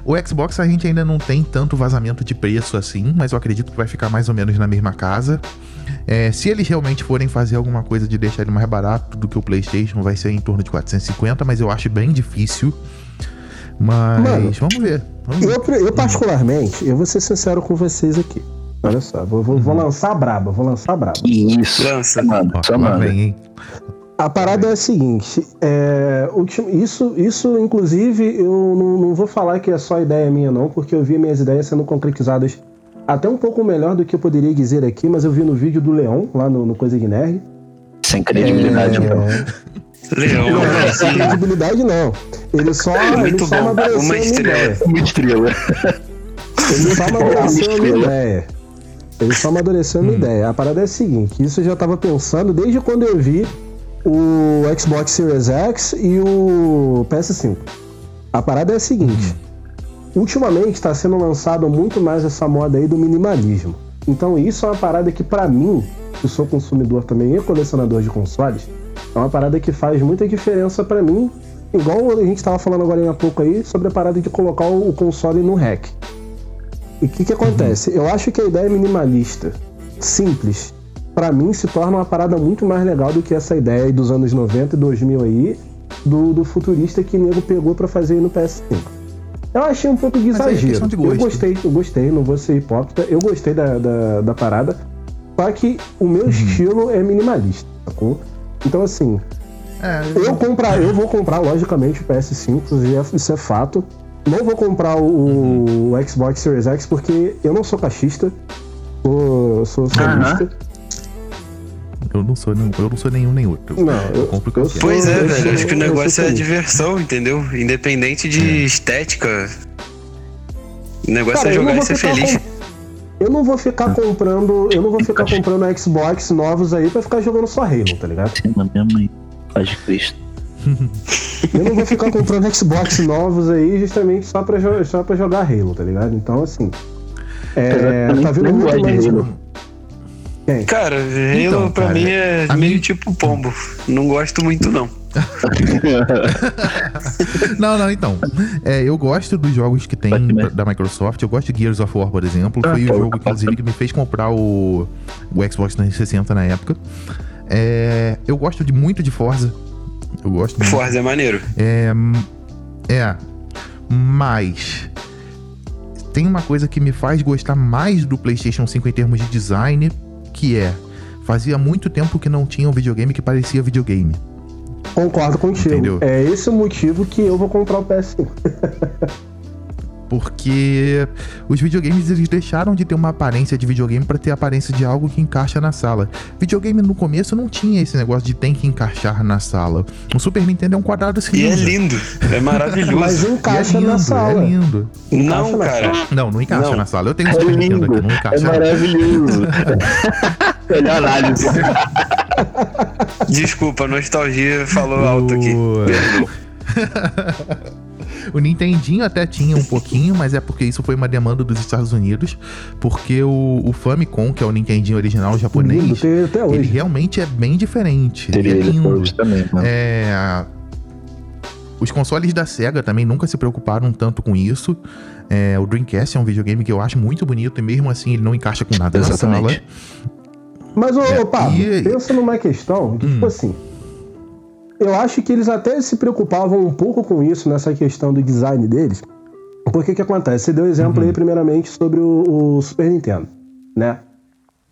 o Xbox a gente ainda não tem tanto vazamento de preço assim, mas eu acredito que vai ficar mais ou menos na mesma casa. É, se eles realmente forem fazer alguma coisa de deixar ele mais barato do que o PlayStation, vai ser em torno de 450, mas eu acho bem difícil. Mas Mano, vamos ver. Vamos ver. Eu, eu, particularmente, eu vou ser sincero com vocês aqui. Olha só, vou, vou, vou lançar a braba, vou lançar a braba. Isso. Lança. Mano, Ó, só lá manda. vem, hein? A parada é a seguinte, é, ultim- isso, isso inclusive, eu não, não vou falar que é só ideia minha não, porque eu vi minhas ideias sendo concretizadas até um pouco melhor do que eu poderia dizer aqui, mas eu vi no vídeo do Leão, lá no, no Coisa de Nerd. Sem credibilidade, É, então. Leão, Não, não, sem credibilidade não. Ele só, ele Muito só bom. amadureceu Uma estrela. Uma estrela. Ele só amadureceu a minha Estrela. ideia. Ele só amadureceu a minha ideia. A parada é a seguinte: isso eu já tava pensando desde quando eu vi o Xbox Series X e o PS5. A parada é a seguinte: ultimamente está sendo lançado muito mais essa moda aí do minimalismo. Então isso é uma parada que pra mim, que sou consumidor também e colecionador de consoles, é uma parada que faz muita diferença pra mim. Igual a gente tava falando agora há pouco aí sobre a parada de colocar o o console no rack. E o que, que acontece? Eu acho que a ideia minimalista, simples, pra mim se torna uma parada muito mais legal do que essa ideia aí dos anos 90 e 2000 aí, do, do futurista que o nego pegou pra fazer aí no PS5. Eu achei um pouco de é exagero. questão de eu gostei, eu gostei, não vou ser hipócrita. Eu gostei da, da, da parada. Só que o meu Uhum. estilo é minimalista, sacou? Então, assim, É, eu, comprar, eu vou comprar, logicamente, o PS5, isso é- isso é fato. Não vou comprar o, o Xbox Series X porque eu não sou cachista. Sou, sou sonista. eu não sou, não, eu não sou nenhum nem outro. Não, eu eu- compro o que eu eu Pois é, eu velho. Acho que o eu negócio é diversão, entendeu? Independente de estética. O negócio Cara, é eu jogar e ser feliz. com- Eu não vou ficar comprando. Eu não vou ficar comprando Xbox novos aí pra ficar jogando só Halo, tá ligado? Cima mesmo aí. Paz de Cristo. Eu não vou ficar comprando Xbox novos aí justamente só pra, jo- só pra jogar Halo, tá ligado? Então, assim. É, tá vindo nem muito mais. Halo. Quem? Cara, Halo Então, pra cara, mim é meio mim- tipo pombo. Não gosto muito, não. não, não, então. É, eu gosto dos jogos que tem da Microsoft. Eu gosto de Gears of War, por exemplo. Foi ah, o jogo, inclusive, que me fez comprar o, o Xbox 360 na época. É, eu gosto de, muito de Forza. Eu gosto muito. Forza é maneiro. É. É. Mas. Tem uma coisa que me faz gostar mais do PlayStation 5 em termos de design, que é. Fazia muito tempo que não tinha um videogame que parecia videogame. Concordo contigo. Entendeu? É esse o motivo que eu vou comprar o PS5. Porque os videogames eles deixaram de ter uma aparência de videogame para ter a aparência de algo que encaixa na sala. Videogame no começo não tinha esse negócio de tem que encaixar na sala. O Super Nintendo é um quadrado cinza. E é lindo, é maravilhoso. Mas encaixa é lindo, na sala. É lindo. Não, cara. Não, não encaixa não. na sala. Eu tenho um Super é Nintendo aqui, não encaixa. É maravilhoso. Melhor análise. Desculpa, nostalgia falou alto aqui. o Nintendinho até tinha um pouquinho, mas é porque isso foi uma demanda dos Estados Unidos, porque o, o Famicom, que é o Nintendinho original japonês, ele realmente é bem diferente. Teria ele é lindo. Também, né? É, os consoles da SEGA também nunca se preocuparam tanto com isso. É, o Dreamcast é um videogame que eu acho muito bonito e mesmo assim ele não encaixa com nada Exatamente. na sala. Mas, ô, é, Pablo, e... pensa numa questão de, tipo hum. tipo assim, eu acho que eles até se preocupavam um pouco com isso nessa questão do design deles. Porque que acontece? Você deu exemplo uhum. aí, primeiramente, sobre o, o, Super Nintendo, né?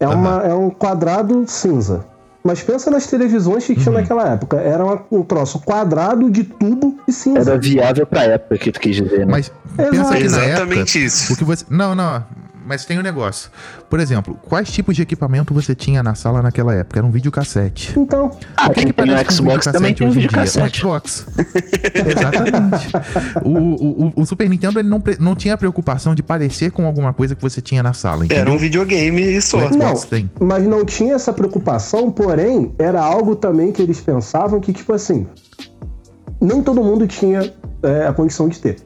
É, uhum. uma, é um quadrado cinza. Mas pensa nas televisões que tinha uhum. naquela época. Era um troço quadrado de tubo e cinza. Era viável pra época, que tu quis dizer, né? Mas pensa que na Exatamente época, isso. O que você... Não, não mas tem um negócio. Por exemplo, quais tipos de equipamento você tinha na sala naquela época? Era um videocassete. Então. Ah, quem que parece no Xbox um também tem um videocassete. Xbox. Exatamente. O, o, o, Super Nintendo ele não, não tinha a preocupação de parecer com alguma coisa que você tinha na sala. Entendeu? Era um videogame e só. Não, tem. mas não tinha essa preocupação, porém, era algo também que eles pensavam que, tipo assim, nem todo mundo tinha é, a condição de ter.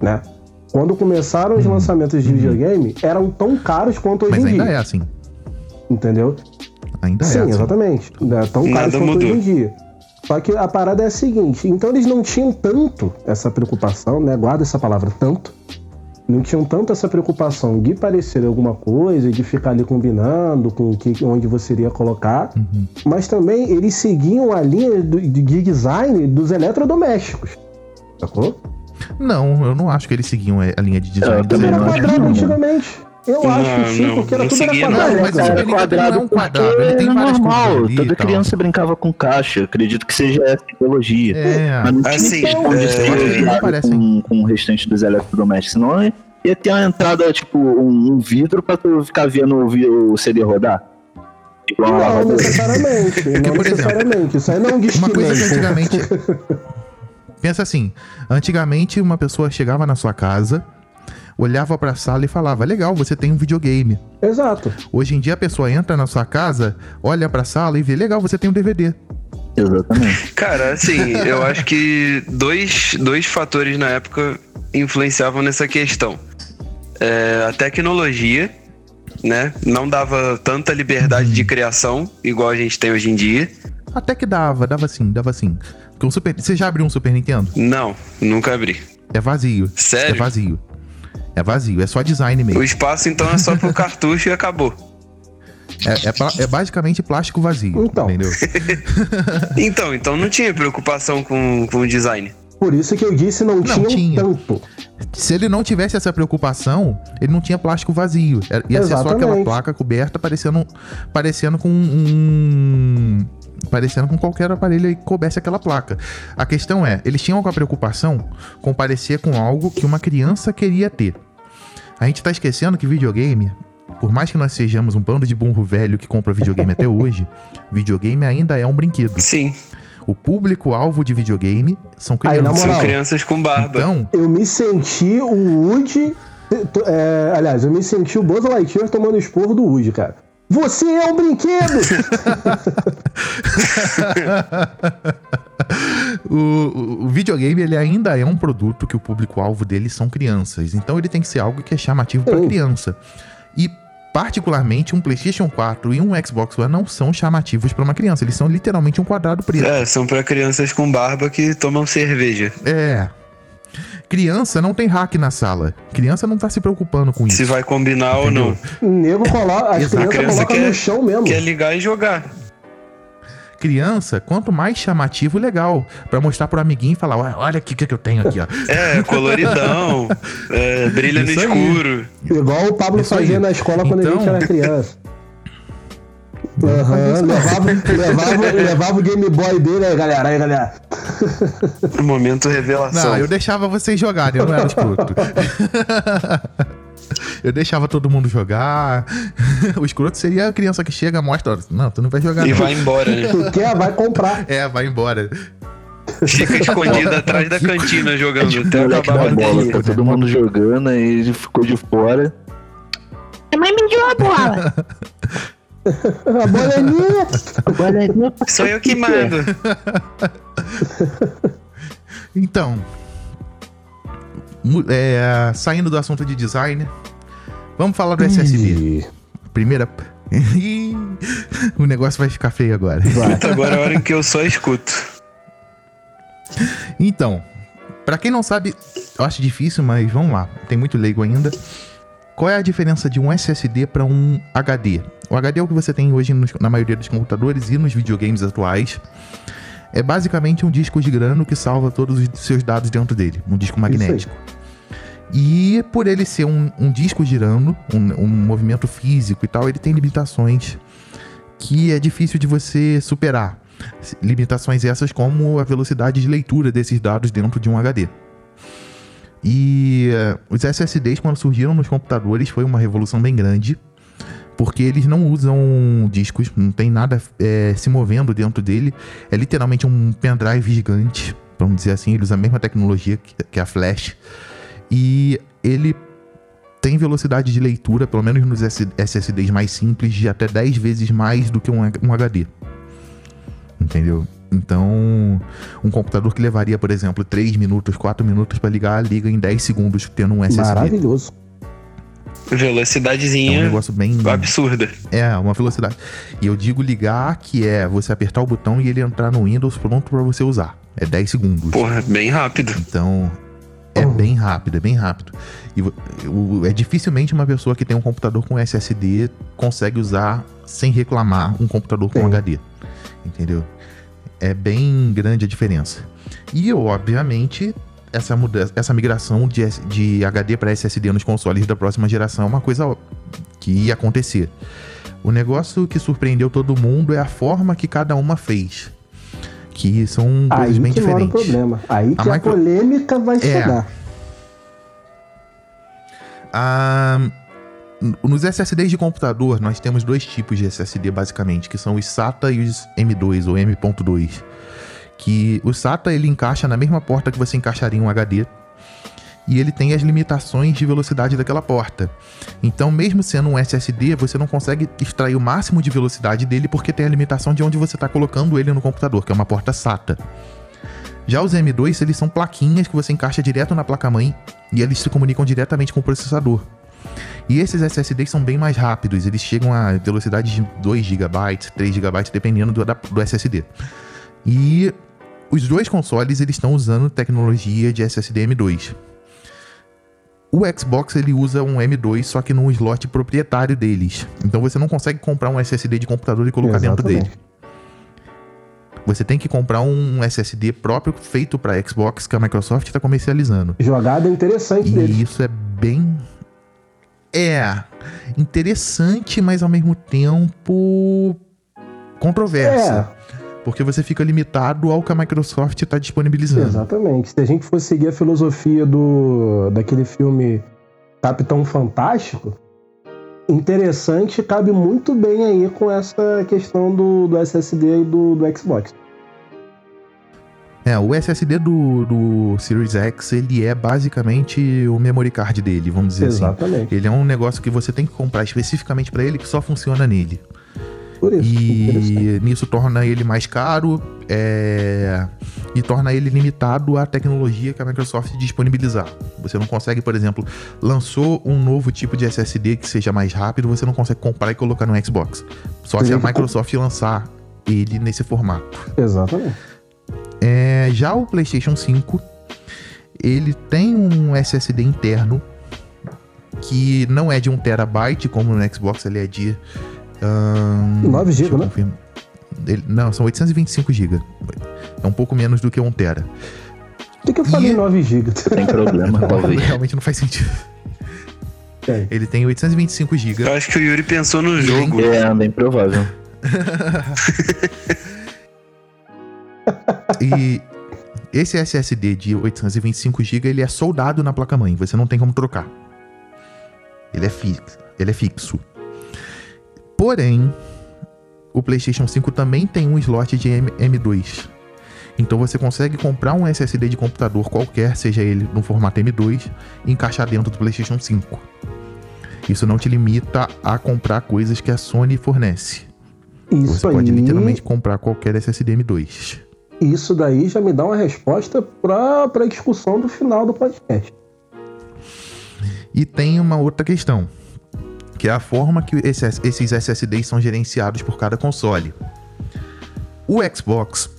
Né? Quando começaram os uhum. lançamentos de uhum. videogame, eram tão caros quanto hoje Mas em dia. Mas ainda é assim. Entendeu? Ainda Sim, é assim. exatamente. É tão Nada caros quanto mudou. hoje em dia. Só que a parada é a seguinte, então eles não tinham tanto essa preocupação, né? Guarda essa palavra tanto. Não tinham tanto essa preocupação de parecer alguma coisa, de ficar ali combinando com o que, onde você iria colocar, uhum. mas também eles seguiam a linha do, de design dos eletrodomésticos. Sacou? Não, eu não acho que eles seguiam a linha de design. Eu também era quadrado antigamente. Eu não, acho que sim, não, porque era tudo era quadrado. Não, mas o Super quadrado não é um quadrado, ele tem várias normal. Ali Toda criança brincava com caixa. Acredito que seja essa ideologia. É. Mas não assim, é, com, com o restante dos eletrodomésticos. Senão ia ter uma entrada, tipo, um, um vidro pra tu ficar vendo o, o CD rodar. Igual não, necessariamente. não por necessariamente. Exemplo, Isso aí não é um Uma coisa que antigamente. Pensa assim, antigamente uma pessoa chegava na sua casa, olhava para a sala e falava: "Legal, você tem um videogame". Exato. Hoje em dia a pessoa entra na sua casa, olha para a sala e vê: "Legal, você tem um DVD". Exatamente. Cara, assim, eu acho que dois, dois fatores na época influenciavam nessa questão. É, a tecnologia, né? Não dava tanta liberdade de criação igual a gente tem hoje em dia. Até que dava, dava sim, dava sim. Com Super... Você já abriu um Super Nintendo? Não, nunca abri. É vazio. Sério? É vazio. É vazio, é só design mesmo. O espaço então é só pro cartucho e acabou. É, é, é, basicamente plástico vazio, então. entendeu? então, então não tinha preocupação com, com o design. Por isso que eu disse não, não tinha, tinha tanto. Se ele não tivesse essa preocupação, ele não tinha plástico vazio. Ia Exatamente. ser só aquela placa coberta parecendo, parecendo com um, parecendo com qualquer aparelho que coubesse aquela placa. A questão é, eles tinham alguma preocupação com parecer com algo que uma criança queria ter. A gente tá esquecendo que videogame, por mais que nós sejamos um bando de burro velho que compra videogame até hoje, videogame ainda é um brinquedo. Sim. O público-alvo de videogame são crianças. Aí, são crianças com barba. Então, eu me senti o Woody. É, aliás, eu me senti o Buzz Lightyear tomando esporro do Woody, cara. Você é um brinquedo! o, o, videogame ele ainda é um produto que o público-alvo dele são crianças. Então ele tem que ser algo que é chamativo para criança. E particularmente, um PlayStation 4 e um Xbox One não são chamativos para uma criança. Eles são literalmente um quadrado preto. É, são para crianças com barba que tomam cerveja. É. Criança não tem hack na sala. Criança não tá se preocupando com isso. Se vai combinar Entendeu? ou não. O nego coloca, as crianças Criança colocam quer- no chão mesmo. Quer ligar e jogar. Criança, quanto mais chamativo, legal. Pra mostrar pro amiguinho e falar: "Olha, o que, que eu tenho aqui, ó. É, coloridão. é, brilha no Isso aí. escuro. Igual o Pablo Isso aí. fazia na escola quando a Então- gente era criança. Aham, levava, levava, levava o Game Boy dele aí, galera. Aí, galera. Momento revelação. Não, eu deixava vocês jogarem, eu não era escroto. eu deixava todo mundo jogar. O escroto seria a criança que chega, mostra, "Olha, não, tu não vai jogar E não. vai embora, né? Tu quer, vai comprar. É, vai embora. Fica escondido atrás da cantina jogando até Moleque acabar a da bola, tá todo mundo jogando, aí ele ficou de fora. A mãe me deu a bola. A bola é minha. Agora é minha. Sou eu que mando. Então, é, saindo do assunto de design, vamos falar do SSD. Ih, Primeira. O negócio vai ficar feio agora. Vai. Puta, agora é a hora em que eu só escuto. Então, pra quem não sabe, eu acho difícil, mas vamos lá. Tem muito leigo ainda. Qual é a diferença de um SSD para um HD? O HD é o que você tem hoje nos- na maioria dos computadores e nos videogames atuais. É basicamente um disco de grano que salva todos os seus dados dentro dele, um disco magnético. E por ele ser um, um disco girando, um, um movimento físico e tal, ele tem limitações que é difícil de você superar. Limitações essas como a velocidade de leitura desses dados dentro de um HD. E eh, os SSDs, quando surgiram nos computadores, foi uma revolução bem grande, porque eles não usam discos, não tem nada eh, se movendo dentro dele. É literalmente um pendrive gigante, vamos dizer assim. Ele usa a mesma tecnologia que, a flash. E ele tem velocidade de leitura, pelo menos nos SSDs mais simples, de até 10 vezes mais do que um, um HD. Entendeu? Então, um computador que levaria, por exemplo, 3 minutos, 4 minutos para ligar, liga em 10 segundos tendo um SSD. Maravilhoso. É um Velocidadezinha negócio bem. absurda. É, uma velocidade. E eu digo ligar, que é você apertar o botão e ele entrar no Windows pronto para você usar. É 10 segundos. Porra, bem rápido. Então, é bem rápido, é bem rápido. E o- é dificilmente uma pessoa que tem um computador com SSD consegue usar sem reclamar um computador com Sim. HD. Entendeu? É bem grande a diferença. E, obviamente, essa, mudança, essa migração de, de HD para SSD nos consoles da próxima geração é uma coisa que ia acontecer. O negócio que surpreendeu todo mundo é a forma que cada uma fez. Que são coisas Aí bem que mora o diferentes. problema. Aí A que a, micro- polêmica vai chegar. Ah, nos SSDs de computador, nós temos dois tipos de SSD basicamente, que são os SATA e os M2 ou M.2. Que o SATA ele encaixa na mesma porta que você encaixaria um HD e ele tem as limitações de velocidade daquela porta. Então, mesmo sendo um SSD, você não consegue extrair o máximo de velocidade dele porque tem a limitação de onde você está colocando ele no computador, que é uma porta SATA. Já os M2, eles são plaquinhas que você encaixa direto na placa-mãe e eles se comunicam diretamente com o processador. E esses SSDs são bem mais rápidos, eles chegam a velocidade de 2 GB, 3 GB, dependendo do, da- do SSD. E os dois consoles eles estão usando tecnologia de SSD M2. O Xbox ele usa um M2 só que num slot proprietário deles. Então você não consegue comprar um SSD de computador e colocar dentro dele. Exatamente. Você tem que comprar um SSD próprio feito para Xbox que a Microsoft está comercializando. Jogada interessante dele. E isso é bem. É. Interessante, mas ao mesmo tempo. controversa. Porque você fica limitado ao que a Microsoft está disponibilizando. Exatamente. Se a gente fosse seguir a filosofia do daquele filme Capitão Fantástico, interessante cabe muito bem aí com essa questão do, do SSD e do, do Xbox. É, o SSD do, do Series X, ele é basicamente o memory card dele, vamos dizer assim. Exatamente. Ele é um negócio que você tem que comprar especificamente para ele que só funciona nele. Por isso. E nisso torna ele mais caro é, e torna ele limitado à tecnologia que a Microsoft disponibilizar. Você não consegue, por exemplo, lançou um novo tipo de SSD que seja mais rápido, você não consegue comprar e colocar no Xbox. Só se a Microsoft lançar ele nesse formato. Exatamente. É, já o PlayStation 5, ele tem um SSD interno que não é de 1 terabyte, como no Xbox ele é de. Ahn, 9 deixa GB, né? confirmar. Ele- não, são 825 GB. É um pouco menos do que 1 tera. Por que, que eu falei E- 9 GB? Tem problema, talvez. Realmente não faz sentido. É. Ele tem 825 GB. Eu acho que o Yuri pensou no jogo. É, bem provável. E esse SSD de 825 GB ele é soldado na placa-mãe, você não tem como trocar. Ele é fixo, ele é fixo. Porém, o PlayStation 5 também tem um slot de M- M2. Então você consegue comprar um SSD de computador qualquer, seja ele no formato M2, e encaixar dentro do PlayStation 5. Isso não te limita a comprar coisas que a Sony fornece. Isso Você aí. pode literalmente comprar qualquer SSD M2. Isso daí já me dá uma resposta pra, pra discussão do final do podcast. E tem uma outra questão, que é a forma que esses, SSDs são gerenciados por cada console. O Xbox,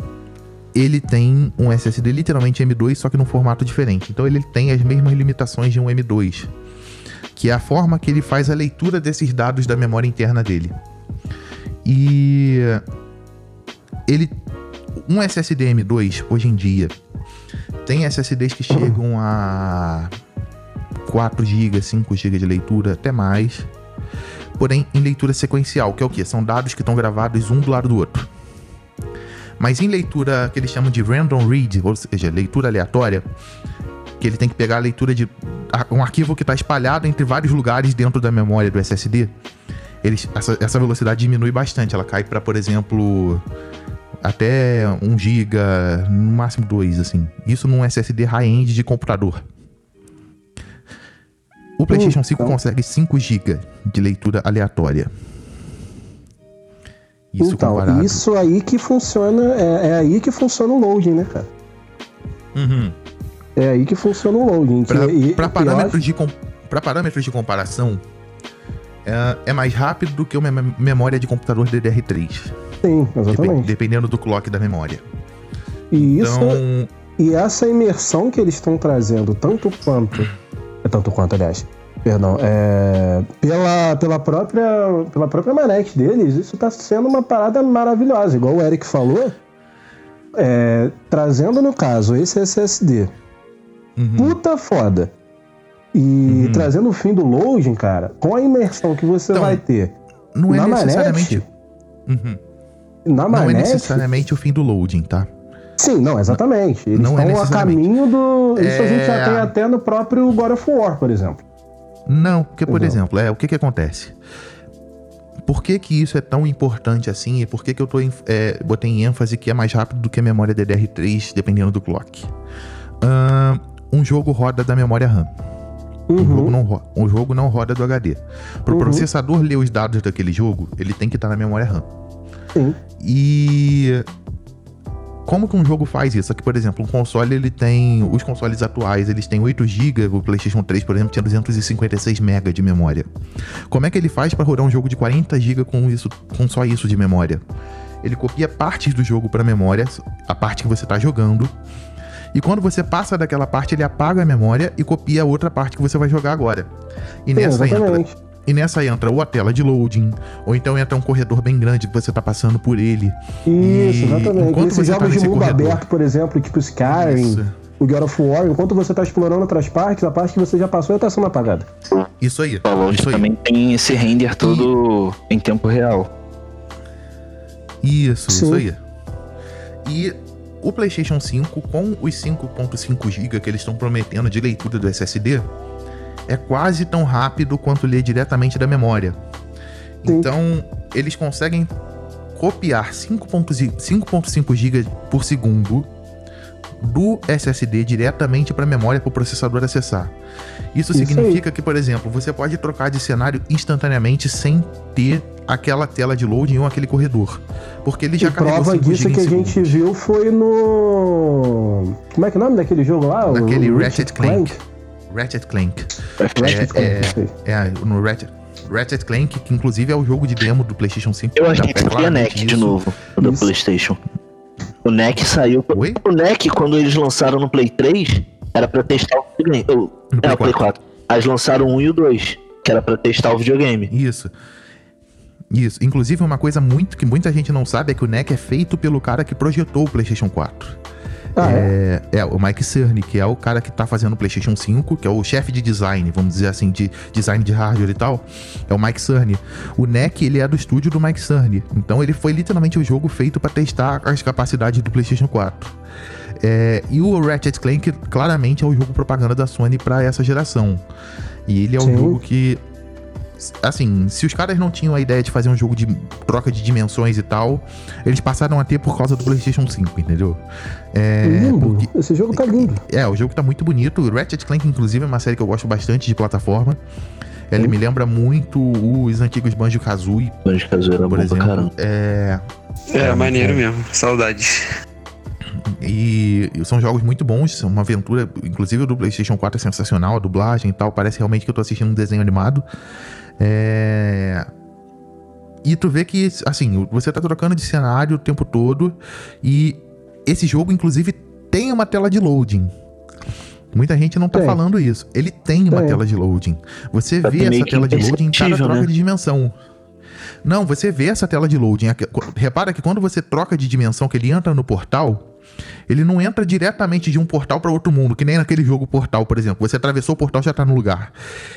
ele tem um SSD literalmente M2, só que num formato diferente. Então ele tem as mesmas limitações de um M2, que é a forma que ele faz a leitura desses dados da memória interna dele. E ele um SSD M2 hoje em dia tem SSDs que chegam a 4 GB, 5 GB de leitura, até mais. Porém, em leitura sequencial, que é o que? São dados que estão gravados um do lado do outro. Mas em leitura que eles chamam de random read, ou seja, leitura aleatória, que ele tem que pegar a leitura de um arquivo que está espalhado entre vários lugares dentro da memória do SSD, eles, essa, essa velocidade diminui bastante. Ela cai para, por exemplo, até 1 GB, no máximo 2, assim. Isso num SSD high-end de computador. O PlayStation 5 Então. consegue 5 GB de leitura aleatória. Isso então, comparado. isso aí que funciona. É, é aí que funciona o loading, né, cara? Uhum. É aí que funciona o loading. eu parâmetros de parâmetros de comparação, é, é mais rápido do que uma mem- memória de computador DDR3. Sim, exatamente. dependendo do clock da memória. E isso. Então, E essa imersão que eles estão trazendo, tanto quanto. Tanto quanto, aliás. Perdão. É, pela, pela, própria, pela própria manete deles, isso tá sendo uma parada maravilhosa. Igual o Eric falou. é, trazendo, no caso, esse SSD. uhum. Puta foda. E Uhum. trazendo o fim do loading, cara, com a imersão que você Então, vai ter não é necessariamente. manete. Uhum. Na Não é manete. necessariamente o fim do loading, tá? Sim, não, exatamente. Eles Não é estão a necessariamente. caminho do. Isso a gente já É. tem até no próprio God of War, por exemplo. Não, porque, por exemplo, é, o que que acontece? Por que que isso é tão importante assim e por que que eu tô em, é, botei em ênfase que é mais rápido do que a memória DDR3, dependendo do clock? Um jogo roda da memória RAM. Um, jogo Uhum. não um jogo não roda do HD. Para o Uhum. processador ler os dados daquele jogo, ele tem que estar na memória RAM. Sim. E como que um jogo faz isso? Aqui, por exemplo, um console ele tem, os consoles atuais, eles têm 8 GB, o PlayStation 3, por exemplo, tinha 256 MB de memória. Como é que ele faz para rodar um jogo de 40 GB com isso, com só isso de memória? Ele copia partes do jogo para memória, a parte que você está jogando. E quando você passa daquela parte, ele apaga a memória e copia a outra parte que você vai jogar agora. E Sim, nessa entra exatamente. E nessa entra ou a tela de loading, ou então entra um corredor bem grande que você tá passando por ele. Isso, E exatamente. enquanto Esses você tá jogos de nesse mundo corredor- aberto, por exemplo, tipo Skyrim, Isso. o God of War, enquanto você tá explorando outras partes, a parte que você já passou já tá sendo apagada. Isso aí. Falou Isso aí. também tem esse render todo em tempo real. Isso, Sim. isso aí. E o PlayStation 5, com os 5.5 GB que eles estão prometendo de leitura do SSD, é quase tão rápido quanto ler diretamente da memória. Sim. Então, eles conseguem copiar 5.5 GB por segundo do SSD diretamente para a memória para o processador acessar. Isso, Isso significa que, por exemplo, você pode trocar de cenário instantaneamente sem ter aquela tela de loading ou aquele corredor, porque ele já E carregou prova 5 disso que a gente segundos. viu foi no. Como é que é o nome daquele jogo lá? Naquele o Ratchet Clank. Ratchet Clank. Ratchet É, Clank, é. É, no Ratchet, Ratchet Clank, que inclusive é o jogo de demo do PlayStation 5. Eu achei que é claramente NEC de novo, do Isso. PlayStation. O NEC saiu. Oi? O NEC, quando eles lançaram no Play 3, era pra testar o videogame. Oh, No é, Play o Play 4. Aí eles lançaram o 1 e o 2, que era pra testar o videogame. Isso. Isso. Inclusive, uma coisa muito que muita gente não sabe é que o NEC é feito pelo cara que projetou o PlayStation 4. Ah, é? é, é, o Mike Cerny, que é o cara que tá fazendo o PlayStation 5, que é o chefe de design, vamos dizer assim, de design de hardware e tal. É o Mike Cerny. O NEC, ele é do estúdio do Mike Cerny. Então, ele foi literalmente o jogo feito para testar as capacidades do PlayStation 4. É, e o Ratchet Clank, claramente, é o jogo propaganda da Sony para essa geração. E ele é o Sim. jogo que assim, se os caras não tinham a ideia de fazer um jogo de troca de dimensões e tal, eles passaram a ter por causa do PlayStation 5, entendeu? É, lindo. porque- Esse jogo tá lindo. é, o jogo tá muito bonito. O Ratchet Clank, inclusive, é uma série que eu gosto bastante de plataforma. Ele Sim. me lembra muito os antigos Banjo-Kazooie, Banjo Kazooie era por bom exemplo. caramba. É, É, maneiro mesmo. Saudades. E são jogos muito bons, são uma aventura, inclusive o do PlayStation 4 é sensacional, a dublagem e tal, parece realmente que eu tô assistindo um desenho animado. É... E tu vê que, assim, você tá trocando de cenário o tempo todo e esse jogo, inclusive, tem uma tela de loading. Muita gente não tá Tem. falando isso. Ele tem uma Tem. tela de loading. Você Tá vê essa tela de loading em cada troca né? de dimensão. Não, você vê essa tela de loading. Repara que quando você troca de dimensão, que ele entra no portal, ele não entra diretamente de um portal para outro mundo, que nem naquele jogo Portal, por exemplo. Você atravessou o portal já tá no lugar.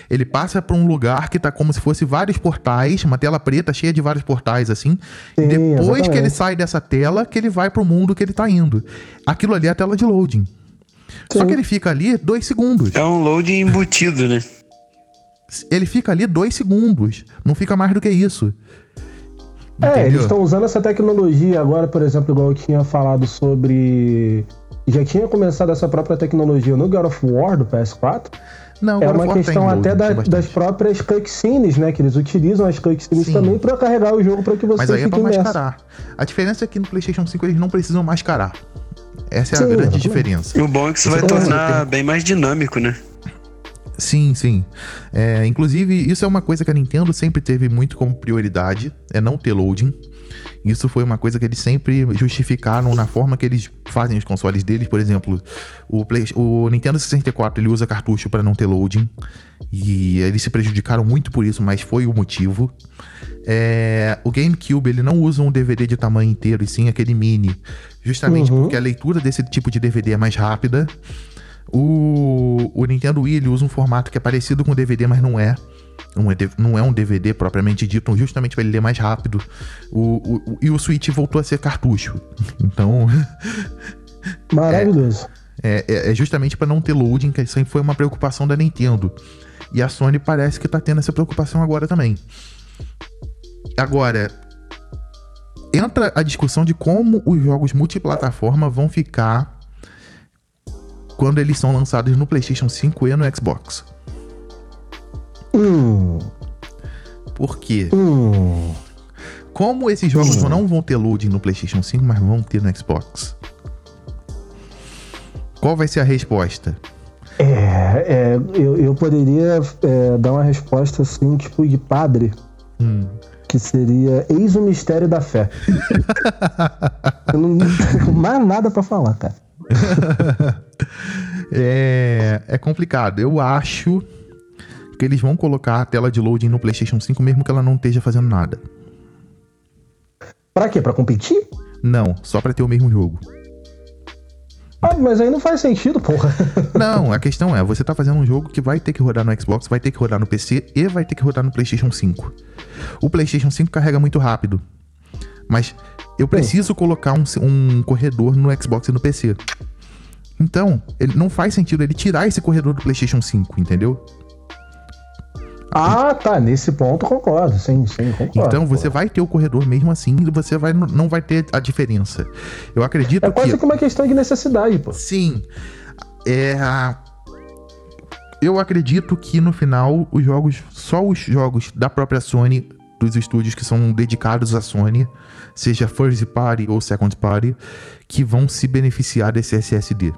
Ele passa para um lugar que tá como se fosse vários portais, uma tela preta cheia de vários portais assim. e Sim, depois que exatamente. ele sai dessa tela, que ele vai pro mundo que ele tá indo. Aquilo ali é a tela de loading. Só Sim. que ele fica ali dois segundos. É um load embutido, né? Ele fica ali dois segundos. Não fica mais do que isso. É, Entendeu? eles estão usando essa tecnologia agora, por exemplo, igual eu tinha falado sobre. Já tinha começado essa própria tecnologia no God of War do PS4. Não, É uma questão até da- das próprias cutscenes, né? Que eles utilizam as cutscenes Sim. também pra carregar o jogo pra que você Mas aí é fique pra mascarar. A diferença é que no PlayStation 5 eles não precisam mascarar. Essa é a Sim, grande exatamente. diferença. O bom é que isso Você vai tornar bem mais dinâmico, né? Sim, sim. É, inclusive, isso é uma coisa que a Nintendo sempre teve muito como prioridade, é não ter loading. Isso foi uma coisa que eles sempre justificaram na forma que eles fazem os consoles deles. Por exemplo, o, Play- o Nintendo 64 ele usa cartucho para não ter loading. E eles se prejudicaram muito por isso, mas foi o motivo. É, o GameCube ele não usa um DVD de tamanho inteiro, e sim aquele mini. Justamente Uhum. porque a leitura desse tipo de DVD é mais rápida. O, o Nintendo Wii ele usa um formato que é parecido com DVD, mas não é. Não é, D- não é um DVD propriamente dito, justamente para ele ler mais rápido. O, o- o- e o Switch voltou a ser cartucho. Então, Maravilhoso. é, é- é justamente para não ter loading, que sempre foi uma preocupação da Nintendo. E a Sony parece que tá tendo essa preocupação agora também. Agora, entra a discussão de como os jogos multiplataforma vão ficar quando eles são lançados no PlayStation 5 e no Xbox. Hum, Por quê? hum. Como esses jogos não vão ter loading no PlayStation 5, mas vão ter no Xbox? Qual vai ser a resposta? É, é, eu, eu poderia é, dar uma resposta assim, tipo de padre, Hum. que seria Eis o mistério da fé. eu não tenho mais nada pra falar, cara. É, é complicado. Eu acho que eles vão colocar a tela de loading no PlayStation 5 mesmo que ela não esteja fazendo nada. Pra quê? Pra competir? Não, só pra ter o mesmo jogo. Ah, mas aí não faz sentido, porra. Não, a questão é, você tá fazendo um jogo que vai ter que rodar no Xbox, vai ter que rodar no PC e vai ter que rodar no PlayStation 5. O PlayStation 5 carrega muito rápido. Mas eu preciso colocar um, um corredor no Xbox e no PC. Então, ele não faz sentido ele tirar esse corredor do PlayStation 5, entendeu? Ah, tá. Nesse ponto concordo. Sim, sim, concordo. Então você vai ter o corredor mesmo assim e você vai, não vai ter a diferença. Eu acredito É quase que. que uma questão de necessidade, pô. Sim. É. Eu acredito que no final os jogos, só os jogos da própria Sony, dos estúdios que são dedicados à Sony, seja first party ou second party, que vão se beneficiar desse SSD.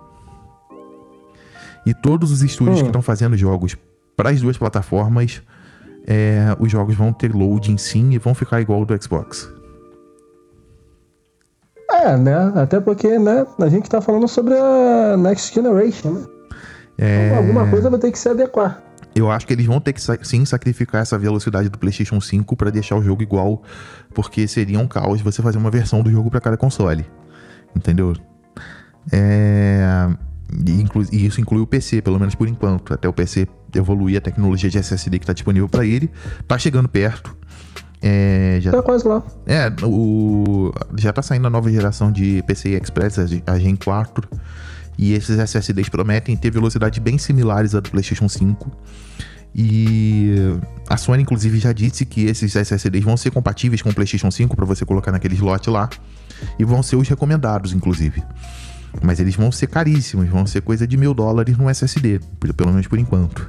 E todos os estúdios Hum. que estão fazendo jogos para as duas plataformas, é, os jogos vão ter loading sim e vão ficar igual ao do Xbox. É, né? Até porque, né, a gente tá falando sobre a Next Generation, né? É... Então, alguma coisa vai ter que se adequar. Eu acho que eles vão ter que sim sacrificar essa velocidade do PlayStation 5 pra deixar o jogo igual, porque seria um caos você fazer uma versão do jogo pra cada console. Entendeu? É... E, isso inclui o PC, pelo menos por enquanto. Até o PC evoluir a tecnologia de SSD que tá disponível pra ele. Tá chegando perto. É, já Tá quase lá. é, o, já tá saindo a nova geração de PCI Express, a Gen 4. E esses SSDs prometem ter velocidades bem similares à do PlayStation 5. E a Sony, inclusive, já disse que esses SSDs vão ser compatíveis com o PlayStation 5 para você colocar naquele slot lá. E vão ser os recomendados, inclusive. Mas eles vão ser caríssimos, vão ser coisa de mil dólares no SSD, pelo menos por enquanto.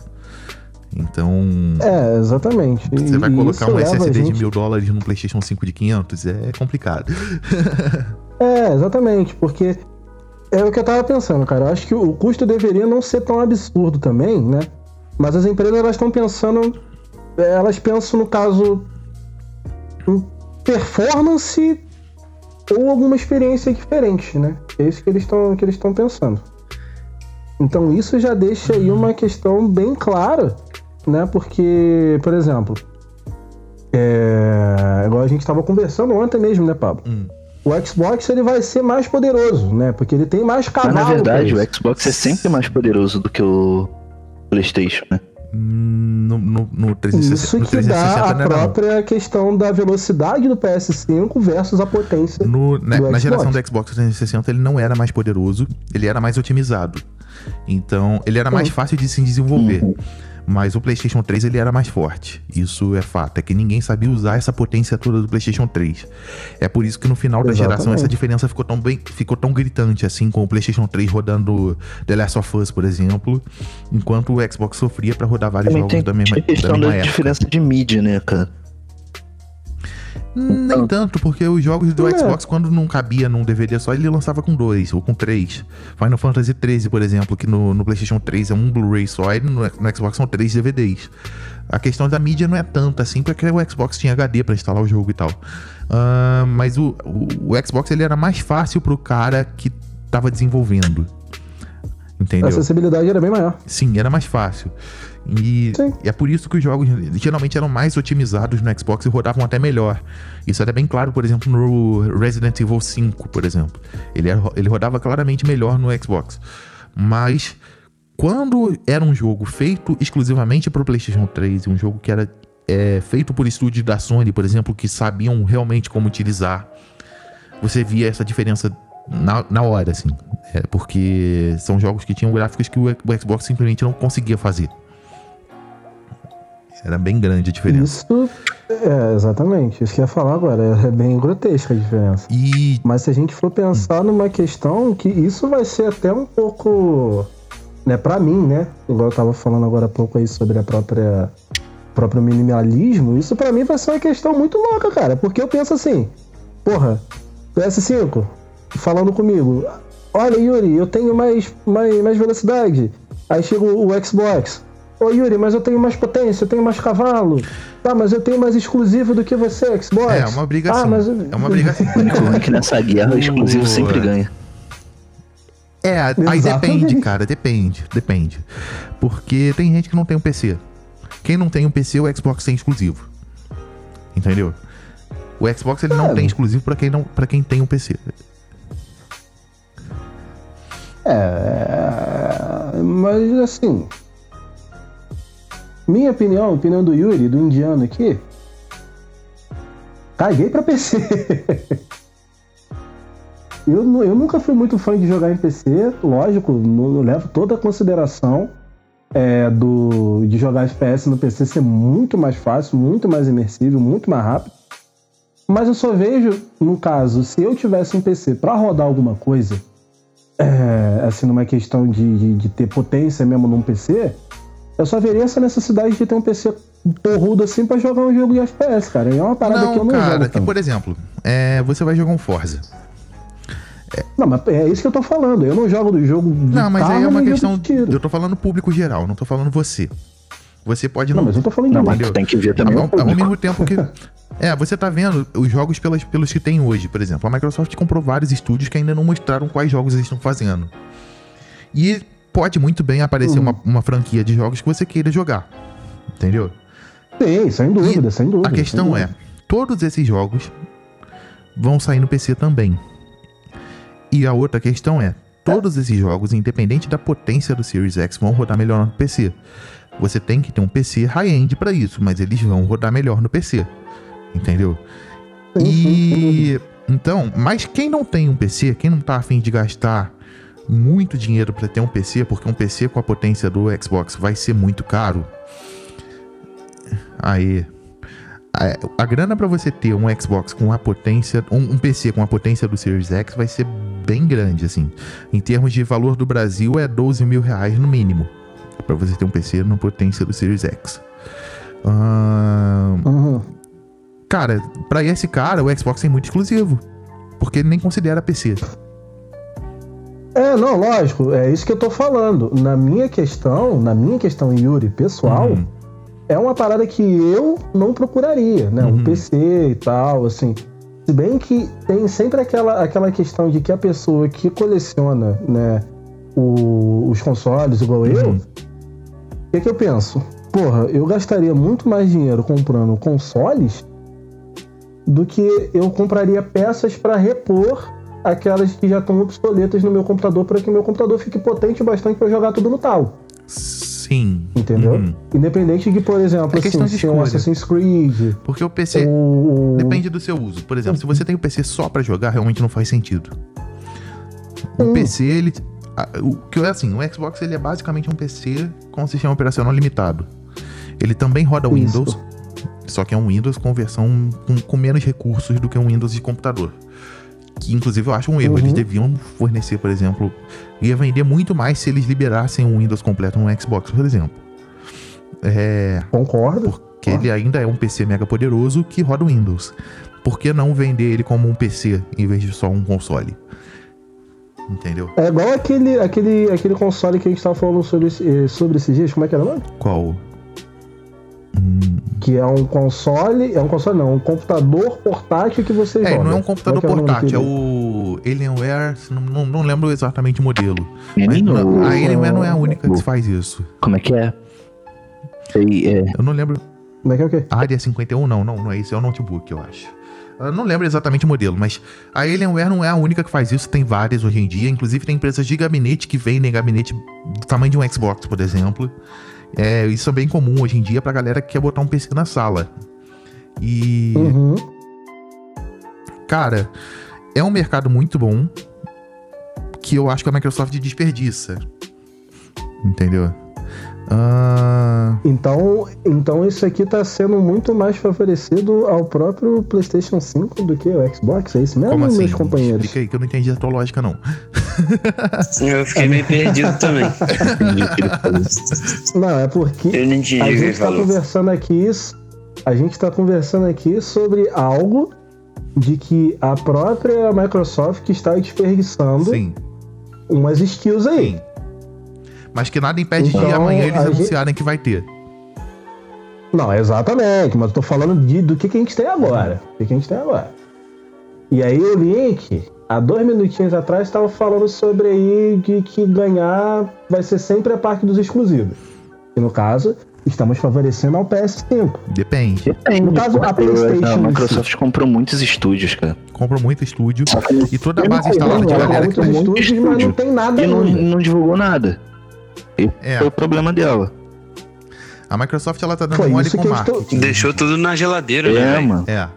Então, É, exatamente. você vai E colocar um SSD de gente- mil dólares num PlayStation 5 de 500 é complicado. É, exatamente, porque é o que eu tava pensando, cara. Eu acho que o custo deveria não ser tão absurdo também, né? Mas as empresas elas estão pensando, elas pensam no caso em performance ou alguma experiência diferente, né? É isso que eles estão que eles estão pensando. Então isso já deixa aí uma questão bem clara, né? Porque, por exemplo, é... igual a gente estava conversando ontem mesmo, né, Pablo? Hum. O Xbox ele vai ser mais poderoso, né? Porque ele tem mais Mas cavalo. na verdade, o. Xbox é sempre mais poderoso do que o PlayStation, né? No, no, no 360, Isso no que dá 360 a não era, não. própria questão da velocidade do PS5 versus a potência. No- na, do na Xbox. geração do Xbox 360 ele não era mais poderoso, ele era mais otimizado. Então, ele era mais Uhum. fácil de se desenvolver. Mas o PlayStation 3 ele era mais forte. Isso é fato. É que ninguém sabia usar essa potência toda do PlayStation 3. É por isso que no final da geração Exatamente. essa diferença ficou tão bem, ficou tão gritante assim com o PlayStation 3 rodando The Last of Us, por exemplo, enquanto o Xbox sofria pra rodar vários Também jogos da mesma, questão da da, mesma época. diferença de mídia, né, cara? Nem tanto, porque os jogos do É. Xbox, quando não cabia num DVD só, ele lançava com dois ou com três. Final Fantasy XIII, por exemplo, que no, no PlayStation 3 é um Blu-ray só, e no, no Xbox são três DVDs. A questão da mídia não é tanta assim, porque o Xbox tinha HD pra instalar o jogo e tal. Ah, mas o, o, o Xbox ele era mais fácil pro cara que tava desenvolvendo. A Entendeu? acessibilidade era bem maior. Sim, era mais fácil. E, e é por isso que os jogos geralmente eram mais otimizados no Xbox e rodavam até melhor. Isso era bem claro, por exemplo, no Resident Evil 5, por exemplo. Ele, era- ele rodava claramente melhor no Xbox. Mas quando era um jogo feito exclusivamente para o PlayStation 3, um jogo que era é, feito por estúdios da Sony, por exemplo, que sabiam realmente como utilizar, você via essa diferença na, na hora, assim. É, porque são jogos que tinham gráficos que o, o Xbox simplesmente não conseguia fazer. Era bem grande a diferença. Isso, é, exatamente. Isso que eu ia falar agora. É bem grotesca a diferença. E Mas se a gente for pensar numa questão que isso vai ser até um pouco, né, para mim, né? Igual eu tava falando agora há pouco aí sobre a própria próprio minimalismo, isso pra mim vai ser uma questão muito louca, cara, porque eu penso assim, porra, PS5 falando comigo, olha Yuri, eu tenho mais mais, mais velocidade. Aí chega o, Xbox. Ô Yuri, mas eu tenho mais potência, eu tenho mais cavalo. Tá, mas eu tenho mais exclusivo do que você, Xbox. é uma brigação. Ah, mas... É uma único ruim é que nessa guerra o exclusivo sempre ganha. É, aí Exatamente. depende, cara, depende, depende. Porque tem gente que não tem um PC. Quem não tem um PC, o Xbox tem exclusivo. Entendeu? O Xbox ele não É. tem exclusivo pra quem não, para quem tem um PC. É, mas assim. Minha opinião, a opinião do Yuri, do indiano aqui. Caguei pra PC. eu, eu nunca fui muito fã de jogar em PC, lógico, não, não levo toda a consideração. é, do, de jogar FPS no PC ser muito mais fácil, muito mais imersivo, muito mais rápido. Mas eu só vejo, no caso, se eu tivesse um PC para rodar alguma coisa, é, assim, numa questão de, de, de, ter potência mesmo num PC, eu só veria essa necessidade de ter um PC porrudo assim para jogar um jogo de FPS, cara. E é uma parada não, que eu não cara, jogo. que, tanto. por exemplo, é, você vai jogar um Forza. Não, mas é isso que eu tô falando. Eu não jogo do jogo de Não, mas carro, aí é uma questão. Eu tô falando público geral, não tô falando você. Você pode Não, não. mas eu tô falando de Não, mas tem que ver também. ao, ao mesmo tempo que. É, você tá vendo os jogos pelas, pelos que tem hoje, por exemplo. A Microsoft comprou vários estúdios que ainda não mostraram quais jogos eles estão fazendo. E pode muito bem aparecer Uhum. uma, uma franquia de jogos que você queira jogar. Entendeu? Sim, sem dúvida, sem dúvida. A questão sem é: dúvida. todos esses jogos vão sair no PC também. E a outra questão é: todos esses jogos, independente da potência do Series X, vão rodar melhor no PC. Você tem que ter um PC high-end para isso, mas eles vão rodar melhor no PC. Entendeu? E então, mas quem não tem um PC, quem não tá afim de gastar muito dinheiro para ter um PC, porque um PC com a potência do Xbox vai ser muito caro. Aí, a, a grana para você ter um Xbox com a potência, um, um PC com a potência do Series X vai ser bem grande, assim. Em termos de valor do Brasil, é 12 mil reais no mínimo para você ter um PC na potência do Series X. Ahn, Uhum. Cara, pra esse cara, o Xbox é muito exclusivo. Porque ele nem considera PC. É, não, lógico, é isso que eu tô falando. Na minha questão, na minha questão, Yuri, pessoal, Uhum. é uma parada que eu não procuraria, né? Uhum. Um PC e tal, assim. Se bem que tem sempre aquela, aquela questão de que a pessoa que coleciona, né, o- os consoles, igual eu, Uhum. o que, que eu penso? Porra, eu gastaria muito mais dinheiro comprando consoles do que eu compraria peças para repor aquelas que já estão obsoletas no meu computador para que meu computador fique potente o bastante para jogar tudo no tal. Sim. Entendeu? Uhum. Independente de, por exemplo, É assim, se é um. Assassin's Creed, Porque o PC o, depende do seu uso. Por exemplo, se você tem o PC só pra jogar, realmente não faz sentido. O Hum. PC, ele. O que é assim, o Xbox ele é basicamente um PC com sistema operacional limitado. Ele também roda Isso. Só que é um Windows com versão com, com menos recursos do que um Windows de computador. Que inclusive eu acho um erro. Uhum. Eles deviam fornecer, por exemplo, ia vender muito mais se eles liberassem um Windows completo no Xbox, por exemplo. É, Concordo. porque ele ainda é um PC mega poderoso que roda Windows. Por que não vender ele como um PC em vez de só um console? Entendeu? É igual aquele, aquele, aquele console que a gente tava falando sobre, eh, sobre esses dias, como é que era o nome? Qual? Que é um console, é um console não, um computador portátil que você É, joga. não é um computador nome portátil, é o Alienware, não, não, não lembro exatamente o modelo. Mas não- a Alienware não é a única que faz isso. Como é que é? Sei, é, Eu não lembro. Como é que é o quê? Área 51, não, não, não é isso, é o notebook, eu acho. Eu não lembro exatamente o modelo, mas a Alienware não é a única que faz isso, tem várias hoje em dia. Inclusive, tem empresas de gabinete que vendem gabinete do tamanho de um Xbox, por exemplo. É, isso é bem comum hoje em dia pra galera que quer botar um PC na sala. E, Uhum. cara, é um mercado muito bom que eu acho que a Microsoft desperdiça. Entendeu? Ah, Então, então isso aqui tá sendo muito mais favorecido ao próprio PlayStation 5 do que o Xbox, é isso mesmo, como assim? meus companheiros? Explica aí que eu não entendi a tua lógica, não. Eu fiquei meio perdido também. Não, é porque Eu não entendi a gente tá falou. conversando aqui, a gente tá conversando aqui sobre algo de que a própria Microsoft está desperdiçando Sim, umas skills aí. sim. Mas que nada impede de Então, amanhã eles gente- anunciarem que vai ter. Não, exatamente, mas eu tô falando de, do que, que a gente tem agora. O que, que a gente tem agora. E aí o Link, há dois minutinhos atrás, estava falando sobre aí de que ganhar vai ser sempre a parte dos exclusivos. E no caso, estamos favorecendo ao PS5. Depende. Depende. No caso, a PlayStation A Microsoft comprou muitos estúdios, cara. Compra muito estúdio. E toda a base instalada de galera que muito estúdios, mas não tem nada E não, não divulgou nada. Esse É. foi o problema dela. A Microsoft ela tá dando Foi mole com estou- marketing. Deixou tudo na geladeira, né, É, velho? mano. É.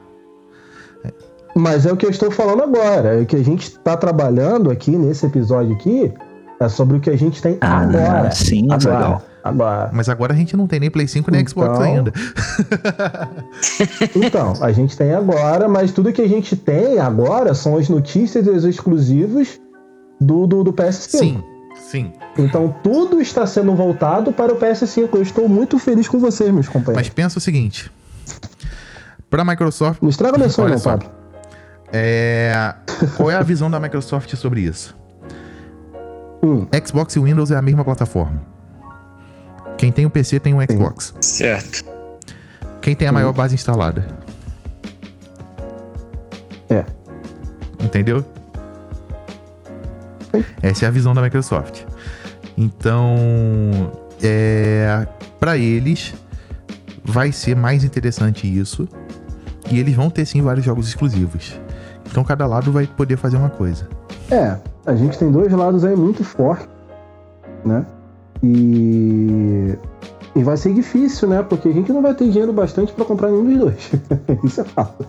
Mas é o que eu estou falando agora. É o que a gente está trabalhando aqui nesse episódio aqui é sobre o que a gente tem Ah, agora. sim, agora. legal. Agora. Mas agora a gente não tem nem Play 5 nem Xbox Então- ainda. Então, a gente tem agora, mas tudo que a gente tem agora são as notícias e os exclusivos do, do, do PS5. Sim, sim. Então tudo está sendo voltado para o PS5. Eu estou muito feliz com vocês, meus Mas companheiros. pensa o seguinte. Pra Microsoft, Não estraga meu sonho, não, só. Pablo. é... qual é a visão da Microsoft sobre isso? Hum. Xbox e Windows é a mesma plataforma. Quem tem o PC tem o Xbox. Certo. Quem tem a maior base instalada. É. Entendeu? Essa é a visão da Microsoft. Então, é, para eles vai ser mais interessante isso. E eles vão ter sim vários jogos exclusivos. Então cada lado vai poder fazer uma coisa. É, a gente tem dois lados aí muito fortes, né? E. E vai ser difícil, né? Porque a gente não vai ter dinheiro bastante para comprar nenhum dos dois. Isso é fato.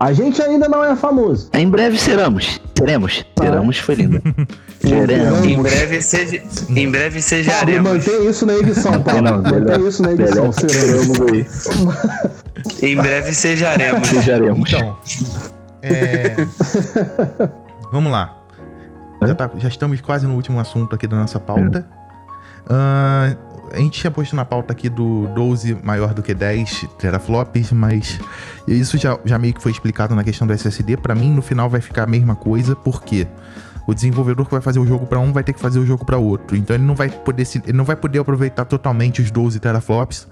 A gente ainda não é famoso. Em breve seremos. Seremos. Ah. Seremos, foi lindo. Seremos. Em breve seja, em breve sejaremos. mantém isso na edição, Pablo. Não, Mantém melhor- isso na edição. Seremos. aí. Em breve sejaremos. Sejaremos. Então, é, vamos lá. Já, tá- já estamos quase no último assunto aqui da nossa pauta. Ah, a gente tinha posto na pauta aqui do 12 maior do que 10 teraflops, mas isso já, já meio que foi explicado na questão do SSD. Pra mim, no final vai ficar a mesma coisa, porque o desenvolvedor que vai fazer o jogo pra um vai ter que fazer o jogo pra outro. Então ele não vai poder se- ele não vai poder aproveitar totalmente os 12 teraflops,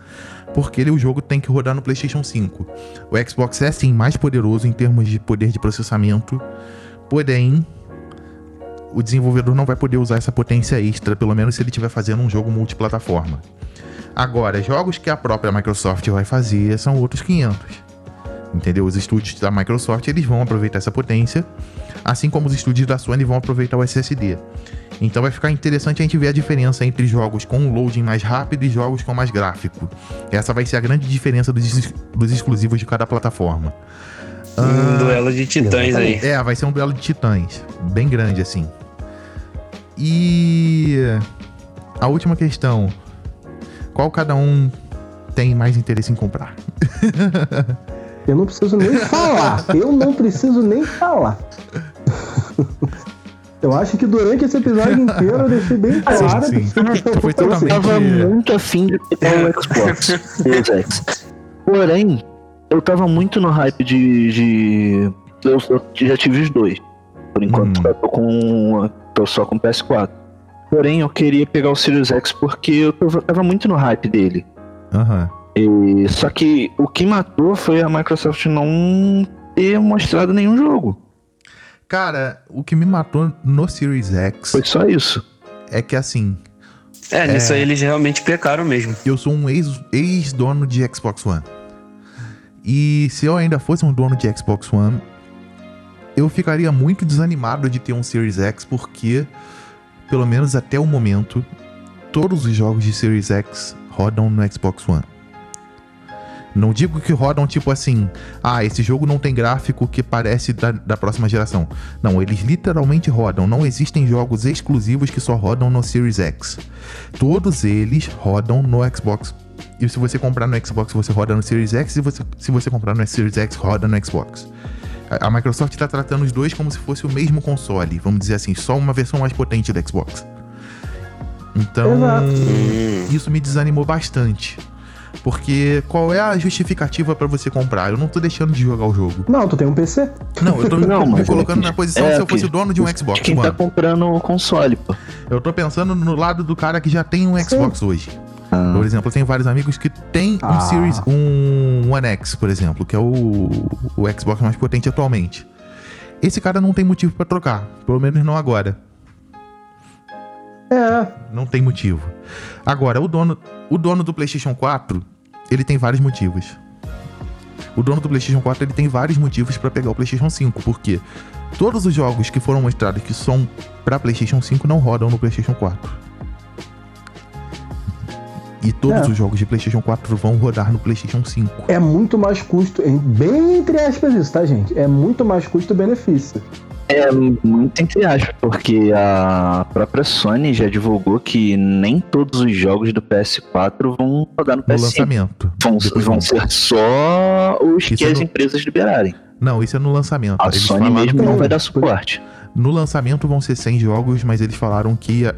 porque ele, o jogo tem que rodar no PlayStation 5. O Xbox é sim mais poderoso em termos de poder de processamento, porém o desenvolvedor não vai poder usar essa potência extra, pelo menos se ele estiver fazendo um jogo multiplataforma. Agora, jogos que a própria Microsoft vai fazer são outros 500. Entendeu? Os estúdios da Microsoft eles vão aproveitar essa potência, assim como os estúdios da Sony vão aproveitar o SSD. Então vai ficar interessante a gente ver a diferença entre jogos com um loading mais rápido e jogos com mais gráfico. Essa vai ser a grande diferença dos, dos exclusivos de cada plataforma. Um duelo de titãs aí. É, vai ser um duelo de titãs. Bem grande, assim. E. A última questão. Qual cada um tem mais interesse em comprar? Eu não preciso nem falar. Eu não preciso nem falar. Eu acho que durante esse episódio inteiro eu deixei bem claro. sim. Foi Eu totalmente. tava muito afim de pegar o Xbox Series X. Porém, eu tava muito no hype de. de- Eu, eu já tive os dois. Por enquanto, Hum. eu tô com. Tô só com o PS4. Porém, eu queria pegar o Series X porque eu tava, muito no hype dele. Aham. E, só que o que matou foi a Microsoft não ter mostrado nenhum jogo. Cara, o que me matou no Series X Foi só isso. é que assim, É, nisso aí eles realmente pecaram mesmo. eu sou um ex- ex-dono de Xbox One. E se eu ainda fosse um dono de Xbox One, eu ficaria muito desanimado de ter um Series X, porque, pelo menos até o momento, todos os jogos de Series X rodam no Xbox One. Não digo que rodam tipo assim, ah, esse jogo não tem gráfico que parece da, da próxima geração. Não, eles literalmente rodam. Não existem jogos exclusivos que só rodam no Series X. Todos eles rodam no Xbox. E se você comprar no Xbox, você roda no Series X. E você, se você comprar no Series X, roda no Xbox. A, Microsoft está tratando os dois como se fosse o mesmo console. Vamos dizer assim, só uma versão mais potente do Xbox. Então, Exato. isso me desanimou bastante. Porque qual é a justificativa pra você comprar? Eu não tô deixando de jogar o jogo. Não, tu tem um PC? Não, eu tô Não, me mas colocando é- na posição é se eu fosse que- o dono de um Xbox quem tá One. comprando o console, pô. Eu tô pensando no lado do cara que já tem um Xbox hoje. Ah. Por exemplo, eu tenho vários amigos que tem um Ah. Series, um One X, por exemplo, que é o, o Xbox mais potente atualmente. Esse cara não tem motivo pra trocar, pelo menos não agora. É. Não tem motivo. Agora, o dono, o dono do PlayStation 4, ele tem vários motivos. O dono do PlayStation 4 ele tem vários motivos pra pegar o PlayStation 5, porque todos os jogos que foram mostrados que são pra PlayStation 5 não rodam no PlayStation 4. E todos É. os jogos de PlayStation 4 vão rodar no PlayStation 5. É muito mais custo, em- bem entre aspas isso, tá, gente? É muito mais custo-benefício. É muito entre aspas, porque a própria Sony já divulgou que nem todos os jogos do PS4 vão rodar no No PS5. lançamento. Vão, vão ser só os Isso que é as no- empresas liberarem. Não, isso é no lançamento. A Eles Sony mesmo não vai dar suporte. No lançamento vão ser 100 jogos, mas eles falaram que a,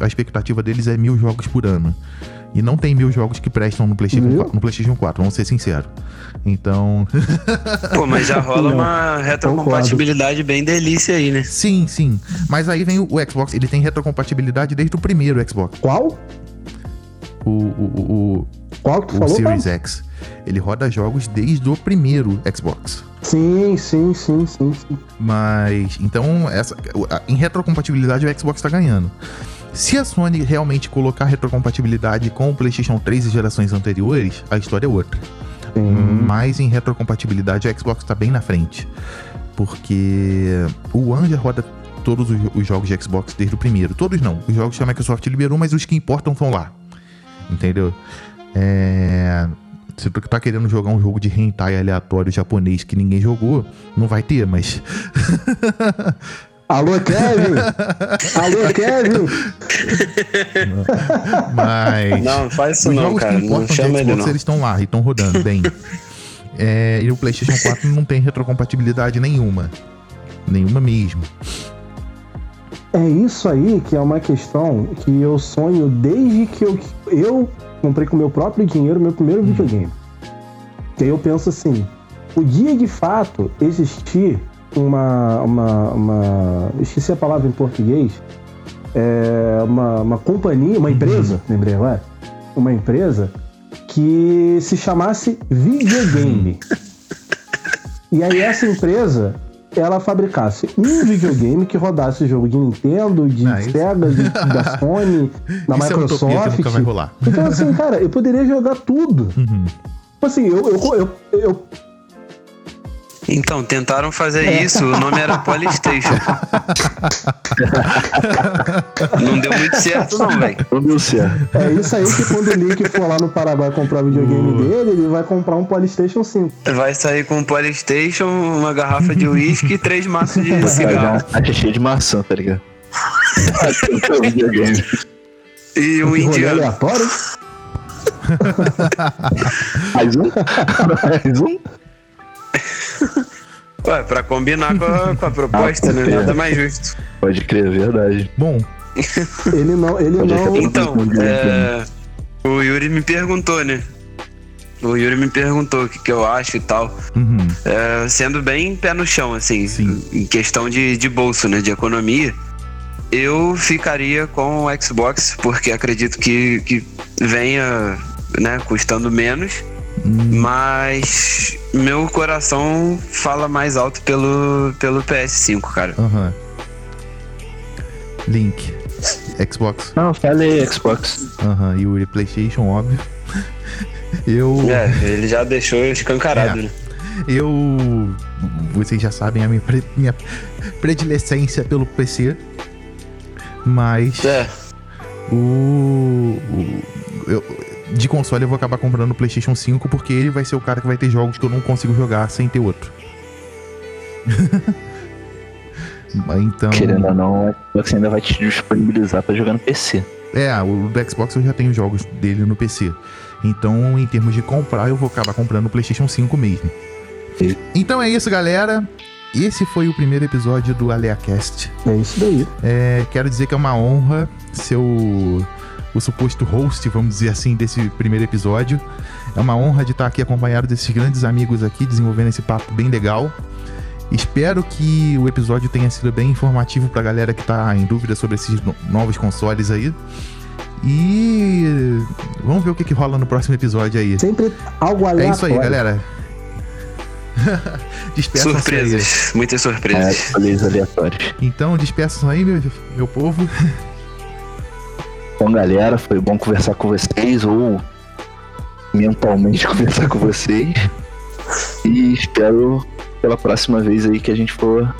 a expectativa deles é mil jogos por ano. E não tem mil jogos que prestam no PlayStation, Viu? 4, no PlayStation 4, vamos ser sinceros. Então, Pô, mas já rola Não, uma retrocompatibilidade bem delícia aí, né? sim, sim. Mas aí vem o, o Xbox, ele tem retrocompatibilidade desde o primeiro Xbox. Qual? O, o, o, Qual que tu o, o falou? Series Paulo? X. Ele roda jogos desde o primeiro Xbox. Sim, sim, sim, sim, sim. Mas, então, essa, em retrocompatibilidade o Xbox tá ganhando. Se a Sony realmente colocar retrocompatibilidade com o PlayStation 3 e gerações anteriores, a história é outra. Sim. Mas em retrocompatibilidade o Xbox tá bem na frente. Porque o One já roda todos os, os jogos de Xbox desde o primeiro. Todos não. Os jogos que a Microsoft liberou, mas os que importam estão lá. Entendeu? É. Se tu tá querendo jogar um jogo de hentai aleatório japonês que ninguém jogou, não vai ter, mas. Alô, Kevin? Alô, Kevin? Mas. Não, faz isso não, cara. Não chama ele Xbox, não. eles estão lá e estão rodando bem. É, e o PlayStation 4 não tem retrocompatibilidade nenhuma. Nenhuma mesmo. É isso aí que é uma questão que eu sonho desde que eu, eu comprei com meu próprio dinheiro meu primeiro videogame. Que aí eu penso assim, podia de fato existir uma. uma, uma esqueci a palavra em português. É uma, uma companhia, uma empresa, lembrei agora. Uma empresa que se chamasse videogame. E aí essa empresa ela fabricasse um videogame que rodasse jogo de Nintendo, de Ah, Sega, de- da Sony, da é Microsoft. rolar. Então, assim, cara, eu poderia jogar tudo. Uhum. Tipo assim, eu, eu, eu, eu- Então, tentaram fazer isso, o nome era Polystation. não deu muito certo, não, velho. Não deu certo. É isso aí que quando o Nick for lá no Paraguai comprar o videogame dele, ele vai comprar um Polystation 5. Vai sair com um Polystation, uma garrafa de uísque e três maços de cigarro. uma caixa cheia de maçã, tá ligado? Videogame. E um indiano. aleatório. Mais um? Mais um? Ué, pra combinar com a, com a proposta, né? Nada mais justo. Pode crer, é verdade. Bom, Ele não. Ele Pode não. Então, é, o Yuri me perguntou, né? O Yuri me perguntou o que, que eu acho e tal. uhum. É, sendo bem pé no chão, assim, Sim. em questão de, de bolso, né? De economia. Eu ficaria com o Xbox, porque acredito que, que venha né, custando menos. Hum, Mas meu coração fala mais alto pelo, pelo PS5, cara. aham. Link. Xbox. Não, falei Xbox. Aham. E o PlayStation, óbvio. Eu. É, ele já deixou escancarado, É. né? Eu. Vocês já sabem a minha, pre- minha predilecência pelo PC. Mas. É, O. o- eu- de console eu vou acabar comprando o PlayStation 5 porque ele vai ser o cara que vai ter jogos que eu não consigo jogar sem ter outro. então. Querendo ou não, o Xbox ainda vai te disponibilizar pra jogar no PC. É, o do Xbox eu já tenho jogos dele no PC. Então, em termos de comprar, eu vou acabar comprando o PlayStation 5 mesmo. Sim. Então é isso, galera. Esse foi o primeiro episódio do AleaCast. É isso daí. É, quero dizer que é uma honra ser o, o suposto host, vamos dizer assim, desse primeiro episódio. É uma honra de estar aqui acompanhado desses grandes amigos aqui, desenvolvendo esse papo bem legal. Espero que o episódio tenha sido bem informativo pra galera que tá em dúvida sobre esses no- novos consoles aí. E vamos ver o que, que rola no próximo episódio aí. Sempre algo aleatório. É isso aí, galera. Aí. surpresas. Muitas É, surpresas. escolhas aleatórias. Então, despeçam aí, meu, meu povo. Bom, galera, foi bom conversar com vocês, ou mentalmente conversar com vocês. E espero pela próxima vez aí que a gente for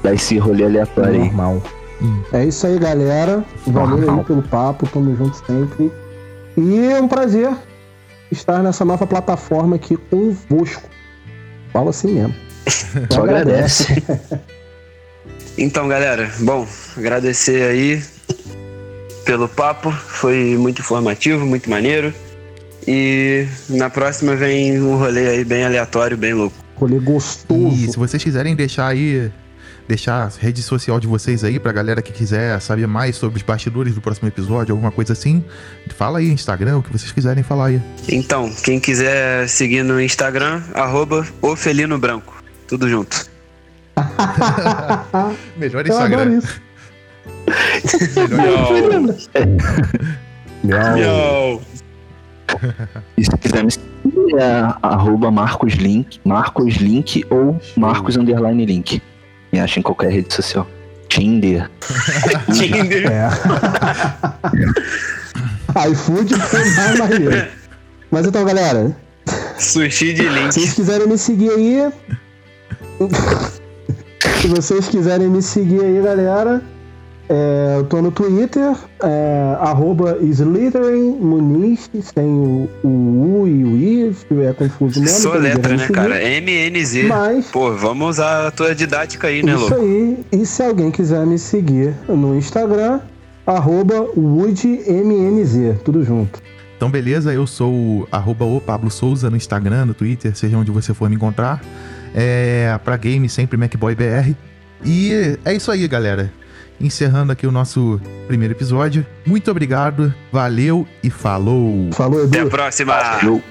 dar esse rolê aleatório aí. Normal. Hum. É isso aí, galera. Valeu Normal. aí pelo papo. Tamo junto sempre. E é um prazer estar nessa nova plataforma aqui convosco. Fala assim mesmo. Só agradece. Então, galera, bom, agradecer aí pelo papo, foi muito informativo, muito maneiro. E na próxima vem um rolê aí bem aleatório, bem louco. Rolê gostoso. E se vocês quiserem deixar aí, deixar a rede social de vocês aí pra galera que quiser saber mais sobre os bastidores do próximo episódio, alguma coisa assim, fala aí, Instagram, o que vocês quiserem falar aí. Então, quem quiser seguir no Instagram, arroba Branco. Tudo junto. Melhor Eu adoro Instagram. Melhor Miau. E se quiser me seguir, é arroba Marcos Link, Marcos Link ou Marcos Underline Link. Me acha em qualquer rede social. Tinder. Tinder. É. iFood foi mais maneiro. Mas então, galera, Sushi de se link. vocês quiserem me seguir aí. se vocês quiserem me seguir aí, galera. É, eu tô no Twitter, é, arroba Muniz, sem o, o U e o I, se tiver confuso mesmo. Sou letra, né, cara? MNZ. Mas Pô, vamos usar a tua didática aí, né, Isso louco? aí. E se alguém quiser me seguir no Instagram, arroba WoodMNZ, tudo junto. Então, beleza, eu sou o arroba o Pablo Souza no Instagram, no Twitter, seja onde você for me encontrar. É, pra game, sempre MacBoyBR. E é isso aí, galera. Encerrando aqui o nosso primeiro episódio. Muito obrigado, valeu e falou! Falou, Edu. Até a próxima! Valeu.